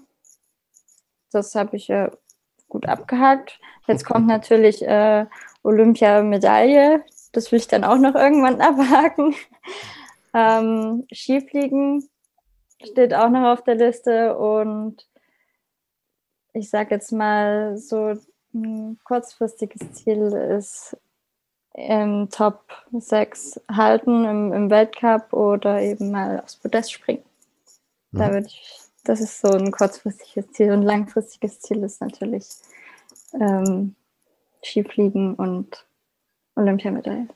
Das habe ich ja gut abgehakt. Jetzt kommt natürlich äh, Olympia-Medaille. Das will ich dann auch noch irgendwann abhaken. Ähm, Skifliegen steht auch noch auf der Liste und ich sage jetzt mal, so ein kurzfristiges Ziel ist im Top 6 halten im, im Weltcup oder eben mal aufs Podest springen. Mhm. Da würde ich, das ist so ein kurzfristiges Ziel und langfristiges Ziel ist natürlich ähm, Skifliegen und Olympiamedaille.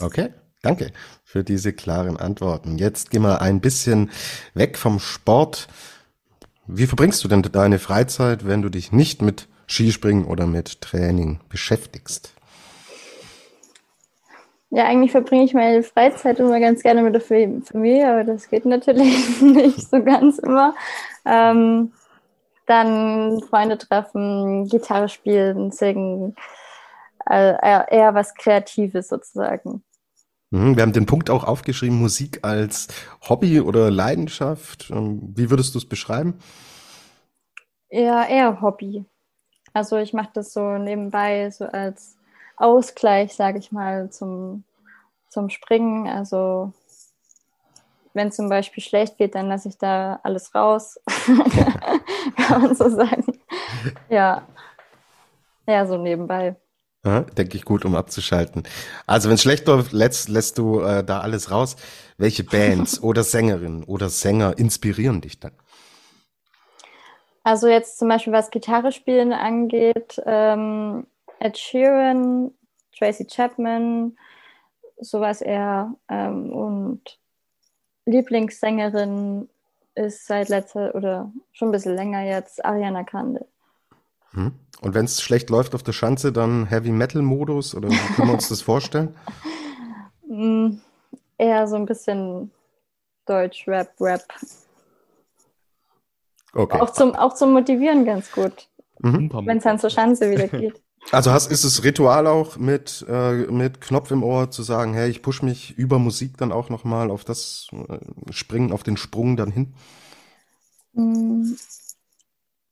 Okay, danke für diese klaren Antworten. Jetzt gehen wir ein bisschen weg vom Sport. Wie verbringst du denn deine Freizeit, wenn du dich nicht mit Skispringen oder mit Training beschäftigst? Ja, eigentlich verbringe ich meine Freizeit immer ganz gerne mit der Familie, aber das geht natürlich nicht so ganz immer. Ähm, dann Freunde treffen, Gitarre spielen, singen, äh, eher was Kreatives sozusagen. Mhm, wir haben den Punkt auch aufgeschrieben, Musik als Hobby oder Leidenschaft. Ähm, wie würdest du es beschreiben? Ja, eher Hobby. Also ich mache das so nebenbei, so als Ausgleich, sage ich mal, zum, zum Springen. Also wenn zum Beispiel schlecht geht, dann lasse ich da alles raus. Kann man so sagen. Ja. Ja, so nebenbei. Ja, denke ich gut, um abzuschalten. Also wenn es schlecht läuft, lässt, lässt du äh, da alles raus. Welche Bands oder Sängerinnen oder Sänger inspirieren dich dann? Also jetzt zum Beispiel was Gitarre spielen angeht, ähm, Ed Sheeran, Tracy Chapman, sowas eher. Ähm, und Lieblingssängerin ist seit letzter oder schon ein bisschen länger jetzt Ariana Grande. Hm. Und wenn es schlecht läuft auf der Schanze, dann Heavy Metal Modus oder wie können wir uns das vorstellen? Mm, eher so ein bisschen Deutsch, Rap, Rap. Okay. Auch zum, auch zum Motivieren ganz gut. Mhm. Wenn es dann zur Schanze wieder geht. Also hast, ist es Ritual auch mit, äh, mit Knopf im Ohr zu sagen, hey, ich push mich über Musik dann auch nochmal auf das äh, Springen, auf den Sprung dann hin? Mm,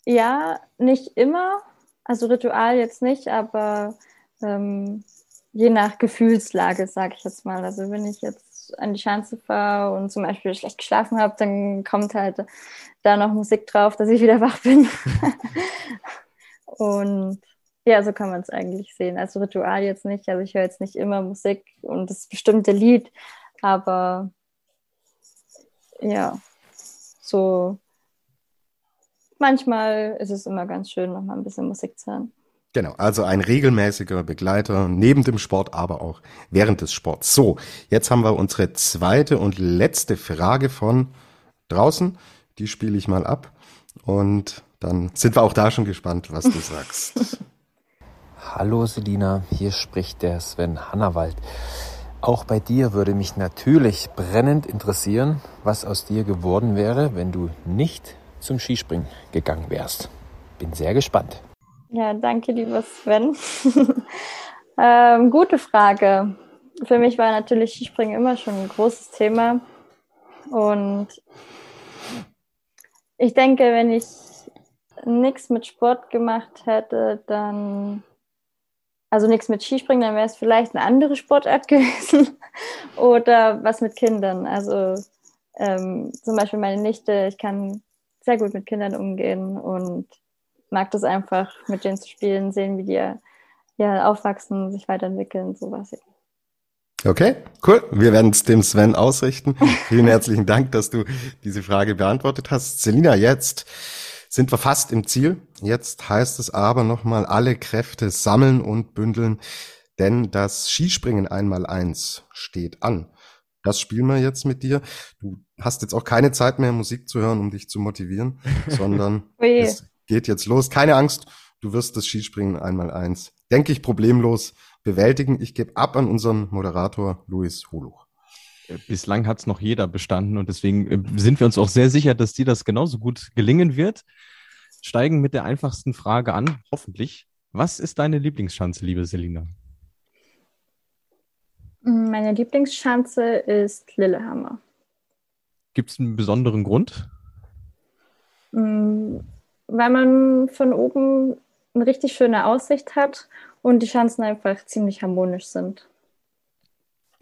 ja, nicht immer. Also Ritual jetzt nicht, aber ähm, je nach Gefühlslage, sage ich jetzt mal. Also wenn ich jetzt an die Schanze fahre und zum Beispiel schlecht geschlafen habe, dann kommt halt da noch Musik drauf, dass ich wieder wach bin. und ja, so kann man es eigentlich sehen. Also Ritual jetzt nicht. Also ich höre jetzt nicht immer Musik und das bestimmte Lied, aber ja, so manchmal ist es immer ganz schön, noch mal ein bisschen Musik zu hören. Genau, also ein regelmäßiger Begleiter neben dem Sport, aber auch während des Sports. So, jetzt haben wir unsere zweite und letzte Frage von draußen. Die spiele ich mal ab und dann sind wir auch da schon gespannt, was du sagst. Hallo Selina, hier spricht der Sven Hannawald. Auch bei dir würde mich natürlich brennend interessieren, was aus dir geworden wäre, wenn du nicht zum Skispringen gegangen wärst. Bin sehr gespannt. Ja, danke, lieber Sven. ähm, gute Frage. Für mich war natürlich Skispringen immer schon ein großes Thema. Und ich denke, wenn ich nichts mit Sport gemacht hätte, dann, also nichts mit Skispringen, dann wäre es vielleicht eine andere Sportart gewesen oder was mit Kindern. Also ähm, zum Beispiel meine Nichte, ich kann sehr gut mit Kindern umgehen und mag das einfach, mit denen zu spielen, sehen, wie die ja, aufwachsen, sich weiterentwickeln, sowas. Okay, cool. Wir werden es dem Sven ausrichten. Vielen herzlichen Dank, dass du diese Frage beantwortet hast. Selina, jetzt sind wir fast im Ziel. Jetzt heißt es aber nochmal alle Kräfte sammeln und bündeln, denn das Skispringen einmal eins steht an. Das spielen wir jetzt mit dir. Du hast jetzt auch keine Zeit mehr, Musik zu hören, um dich zu motivieren, sondern es geht jetzt los. Keine Angst, du wirst das Skispringen einmal eins, denke ich, problemlos bewältigen. Ich gebe ab an unseren Moderator Luis Holuch. Äh, bislang hat es noch jeder bestanden und deswegen äh, sind wir uns auch sehr sicher, dass dir das genauso gut gelingen wird. Steigen mit der einfachsten Frage an, hoffentlich. Was ist deine Lieblingsschanze, liebe Selina? Meine Lieblingsschanze ist Lillehammer. Gibt es einen besonderen Grund? Mm, weil man von oben eine richtig schöne Aussicht hat und die Schanzen einfach ziemlich harmonisch sind.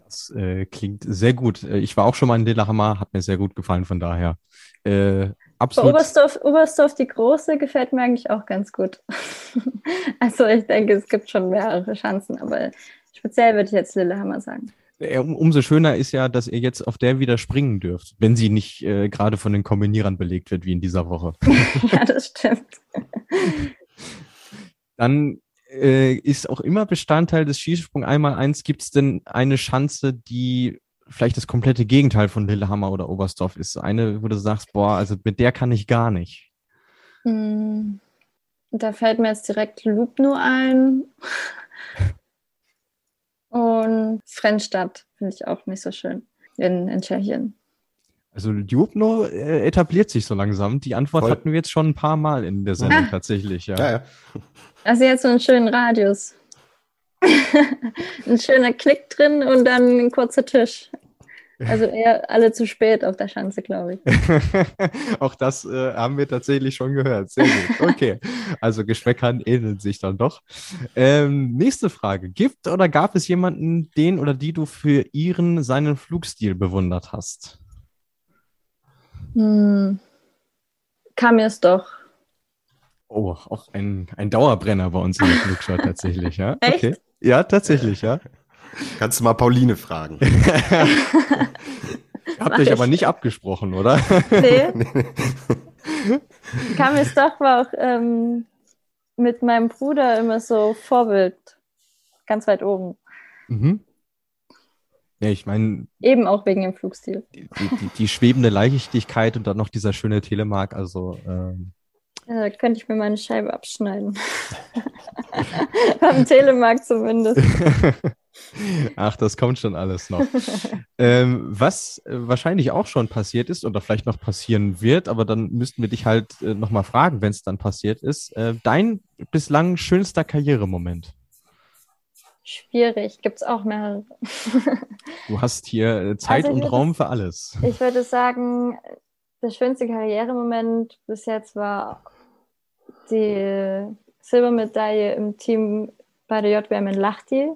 Das äh, klingt sehr gut. Äh, ich war auch schon mal in Lillehammer, hat mir sehr gut gefallen, von daher. Äh, absolut. Oberstdorf, Oberstdorf, die große, gefällt mir eigentlich auch ganz gut. also ich denke, es gibt schon mehrere Chancen, aber speziell würde ich jetzt Lillehammer sagen. Um, umso schöner ist ja, dass ihr jetzt auf der wieder springen dürft, wenn sie nicht äh, gerade von den Kombinierern belegt wird, wie in dieser Woche. ja, das stimmt. Dann äh, ist auch immer Bestandteil des Skisprung einmal eins, gibt es denn eine Chance, die vielleicht das komplette Gegenteil von Lillehammer oder Oberstdorf ist? Eine, wo du sagst, boah, also mit der kann ich gar nicht. Hm, da fällt mir jetzt direkt Lubno ein. Und Frenstadt finde ich auch nicht so schön in, in Tschechien. Also Ljubno äh, etabliert sich so langsam. Die Antwort Voll. hatten wir jetzt schon ein paar Mal in der Sendung ah. tatsächlich. Ja. ja, ja. Also jetzt so einen schönen Radius. ein schöner Knick drin und dann ein kurzer Tisch. Also eher alle zu spät auf der Schanze, glaube ich. Auch das äh, haben wir tatsächlich schon gehört. Sehr gut. Okay. Also Geschmäckern ähneln sich dann doch. Ähm, nächste Frage. Gibt oder gab es jemanden, den oder die du für ihren, seinen Flugstil bewundert hast? Hm. Kam es doch. Oh, auch ein, ein Dauerbrenner bei uns in der Flugschau tatsächlich, ja? Echt? Okay. Ja, tatsächlich, ja. Kannst du mal Pauline fragen. Habt euch aber nicht abgesprochen, oder? Nee. Kamis doch war auch ähm, mit meinem Bruder immer so Vorbild. Ganz weit oben. Mhm. Ja, ich meine. Eben auch wegen dem Flugstil. Die, die, die, schwebende Leichtigkeit und dann noch dieser schöne Telemark, also. Ähm, ja, da könnte ich mir meine Scheibe abschneiden. Beim Telemark zumindest. Ach, das kommt schon alles noch. ähm, was äh, wahrscheinlich auch schon passiert ist oder vielleicht noch passieren wird, aber dann müssten wir dich halt äh, nochmal fragen, wenn es dann passiert ist. Äh, dein bislang schönster Karrieremoment? Schwierig, gibt es auch mehrere. du hast hier äh, Zeit also und Raum für alles. Ich würde sagen, der schönste Karrieremoment bis jetzt war die Silbermedaille im Team bei der JWM in Lahti.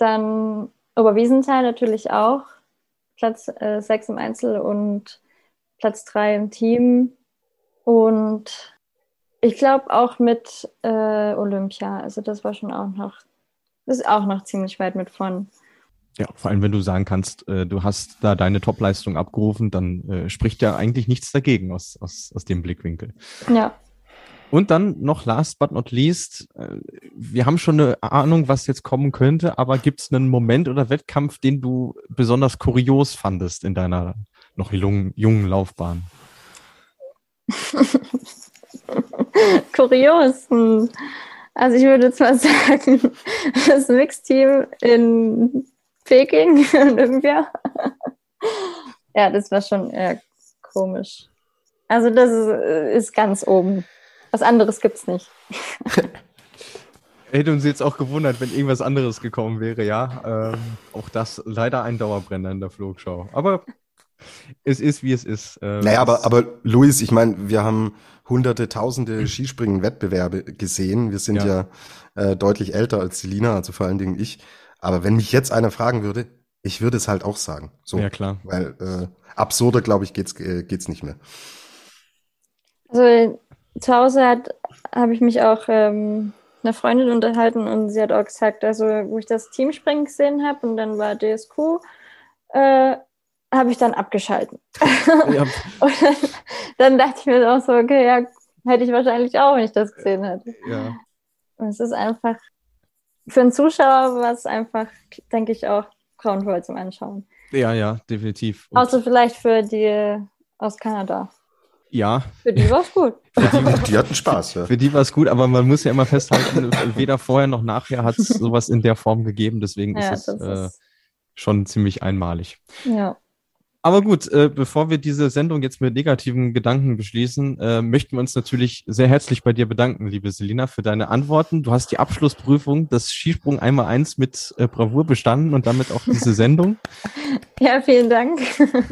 Dann Oberwiesenthal natürlich auch. Platz äh, 6 im Einzel und Platz 3 im Team. Und ich glaube auch mit äh, Olympia. Also das war schon auch noch, ist auch noch ziemlich weit mit von. Ja, vor allem wenn du sagen kannst, äh, du hast da deine Topleistung abgerufen, dann äh, spricht ja eigentlich nichts dagegen aus, aus, aus dem Blickwinkel. Ja. Und dann noch last but not least, äh, wir haben schon eine Ahnung, was jetzt kommen könnte, aber gibt es einen Moment oder Wettkampf, den du besonders kurios fandest in deiner noch jungen, Laufbahn? kurios. Also ich würde zwar sagen, das Mixteam in Peking Olympia. ja, das war schon eher komisch. Also das ist, ist ganz oben. Was anderes gibt's nicht. Hätte uns jetzt auch gewundert, wenn irgendwas anderes gekommen wäre, ja. Ähm, auch das leider ein Dauerbrenner in der Flugschau. Aber es ist, wie es ist. Äh, naja, aber, aber Luis, ich meine, wir haben hunderte, tausende Skispringen-Wettbewerbe gesehen. Wir sind ja, ja äh, deutlich älter als Selina, also vor allen Dingen ich. Aber wenn mich jetzt einer fragen würde, ich würde es halt auch sagen. So, ja, klar. Weil äh, absurder, glaube ich, geht's, äh, geht's nicht mehr. Also zu Hause habe ich mich auch ähm, einer Freundin unterhalten und sie hat auch gesagt, also wo ich das Teamspringen gesehen habe und dann war DSQ, äh, habe ich dann abgeschalten. Ja. und dann, dann, dachte ich mir auch so, okay, ja, hätte ich wahrscheinlich auch, wenn ich das gesehen hätte. Ja. Und es ist einfach, für einen Zuschauer war es einfach, denke ich, auch grauenvoll zum Anschauen. Ja, ja, definitiv. Und Außer vielleicht für die aus Kanada. Ja. Für die war es gut. Die, die, hatten Spaß, ja. Für die war es gut, aber man muss ja immer festhalten, weder vorher noch nachher hat es sowas in der Form gegeben. Deswegen ja, ist es äh, schon ziemlich einmalig. Ja. Aber gut, äh, bevor wir diese Sendung jetzt mit negativen Gedanken beschließen, äh, möchten wir uns natürlich sehr herzlich bei dir bedanken, liebe Selina, für deine Antworten. Du hast die Abschlussprüfung des Skisprung einmal eins mit äh, Bravour bestanden und damit auch diese Sendung. Ja, vielen Dank.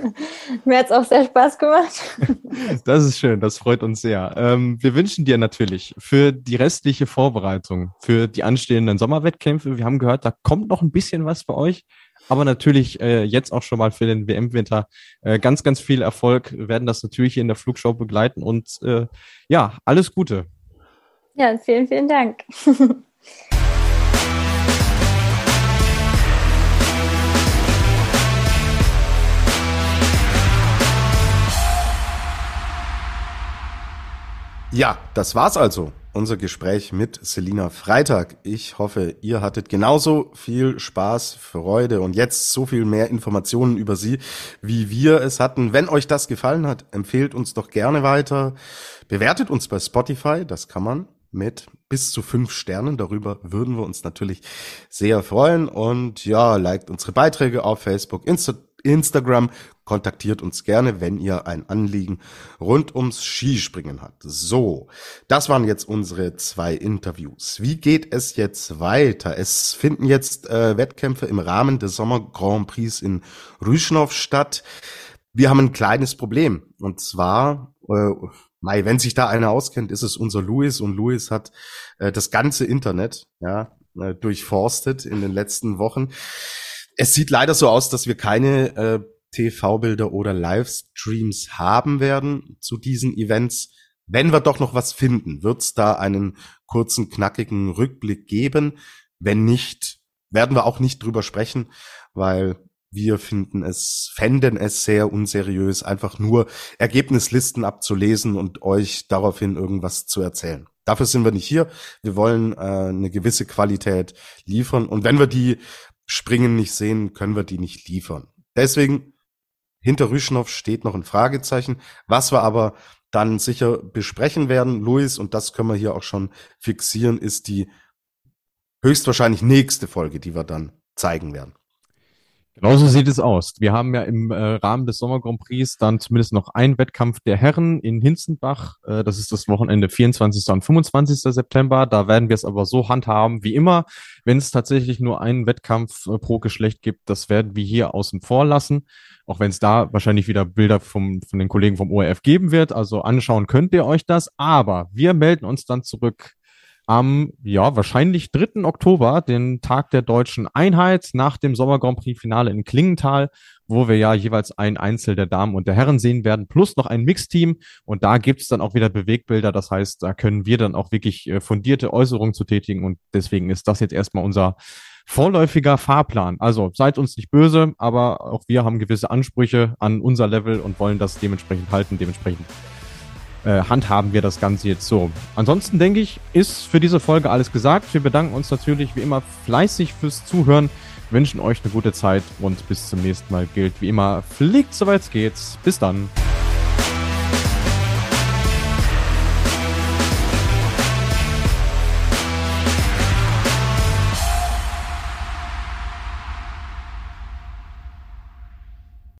Mir hat es auch sehr Spaß gemacht. Das ist schön, das freut uns sehr. Ähm, wir wünschen dir natürlich für die restliche Vorbereitung, für die anstehenden Sommerwettkämpfe, wir haben gehört, da kommt noch ein bisschen was für euch Aber natürlich äh, jetzt auch schon mal für den WM-Winter äh, ganz, ganz viel Erfolg. Wir werden das natürlich hier in der Flugshow begleiten und äh, ja, alles Gute. Ja, vielen, vielen Dank. Ja, das war's also. Unser Gespräch mit Selina Freitag. Ich hoffe, ihr hattet genauso viel Spaß, Freude und jetzt so viel mehr Informationen über sie, wie wir es hatten. Wenn euch das gefallen hat, empfehlt uns doch gerne weiter. Bewertet uns bei Spotify. Das kann man mit bis zu fünf Sternen. Darüber würden wir uns natürlich sehr freuen. Und ja, liked unsere Beiträge auf Facebook, Insta Instagram. Kontaktiert uns gerne, wenn ihr ein Anliegen rund ums Skispringen habt. So, das waren jetzt unsere zwei Interviews. Wie geht es jetzt weiter? Es finden jetzt äh, Wettkämpfe im Rahmen des Sommer Grand Prix in Rüschnow statt. Wir haben ein kleines Problem. Und zwar, äh, Mai, wenn sich da einer auskennt, ist es unser Louis. Und Louis hat äh, das ganze Internet ja, äh, durchforstet in den letzten Wochen. Es sieht leider so aus, dass wir keine äh, TV-Bilder oder Livestreams haben werden zu diesen Events. Wenn wir doch noch was finden, wird es da einen kurzen, knackigen Rückblick geben. Wenn nicht, werden wir auch nicht drüber sprechen, weil wir finden es, fänden es sehr unseriös, einfach nur Ergebnislisten abzulesen und euch daraufhin irgendwas zu erzählen. Dafür sind wir nicht hier. Wir wollen äh, eine gewisse Qualität liefern. Und wenn wir die Springen nicht sehen, können wir die nicht liefern. Deswegen, hinter Rüschnow steht noch ein Fragezeichen, was wir aber dann sicher besprechen werden, Luis, und das können wir hier auch schon fixieren, ist die höchstwahrscheinlich nächste Folge, die wir dann zeigen werden. Genauso sieht es aus. Wir haben ja im äh, Rahmen des Sommer Grand Prix dann zumindest noch einen Wettkampf der Herren in Hinzenbach. Äh, das ist das Wochenende 24. und 25. September. Da werden wir es aber so handhaben wie immer. Wenn es tatsächlich nur einen Wettkampf äh, pro Geschlecht gibt, das werden wir hier außen vor lassen. Auch wenn es da wahrscheinlich wieder Bilder vom, von den Kollegen vom ORF geben wird. Also anschauen könnt ihr euch das. Aber wir melden uns dann zurück am, ja, wahrscheinlich 3. Oktober, den Tag der deutschen Einheit, nach dem Sommer Grand Prix Finale in Klingenthal, wo wir ja jeweils ein Einzel der Damen und der Herren sehen werden, plus noch ein Mixteam. Und da gibt es dann auch wieder Bewegbilder. Das heißt, da können wir dann auch wirklich äh, fundierte Äußerungen zu tätigen. Und deswegen ist das jetzt erstmal unser vorläufiger Fahrplan. Also seid uns nicht böse, aber auch wir haben gewisse Ansprüche an unser Level und wollen das dementsprechend halten. Dementsprechend äh, handhaben wir das Ganze jetzt so. Ansonsten denke ich, ist für diese Folge alles gesagt. Wir bedanken uns natürlich wie immer fleißig fürs Zuhören, wünschen euch eine gute Zeit und bis zum nächsten Mal gilt wie immer, fliegt soweit es geht. Bis dann.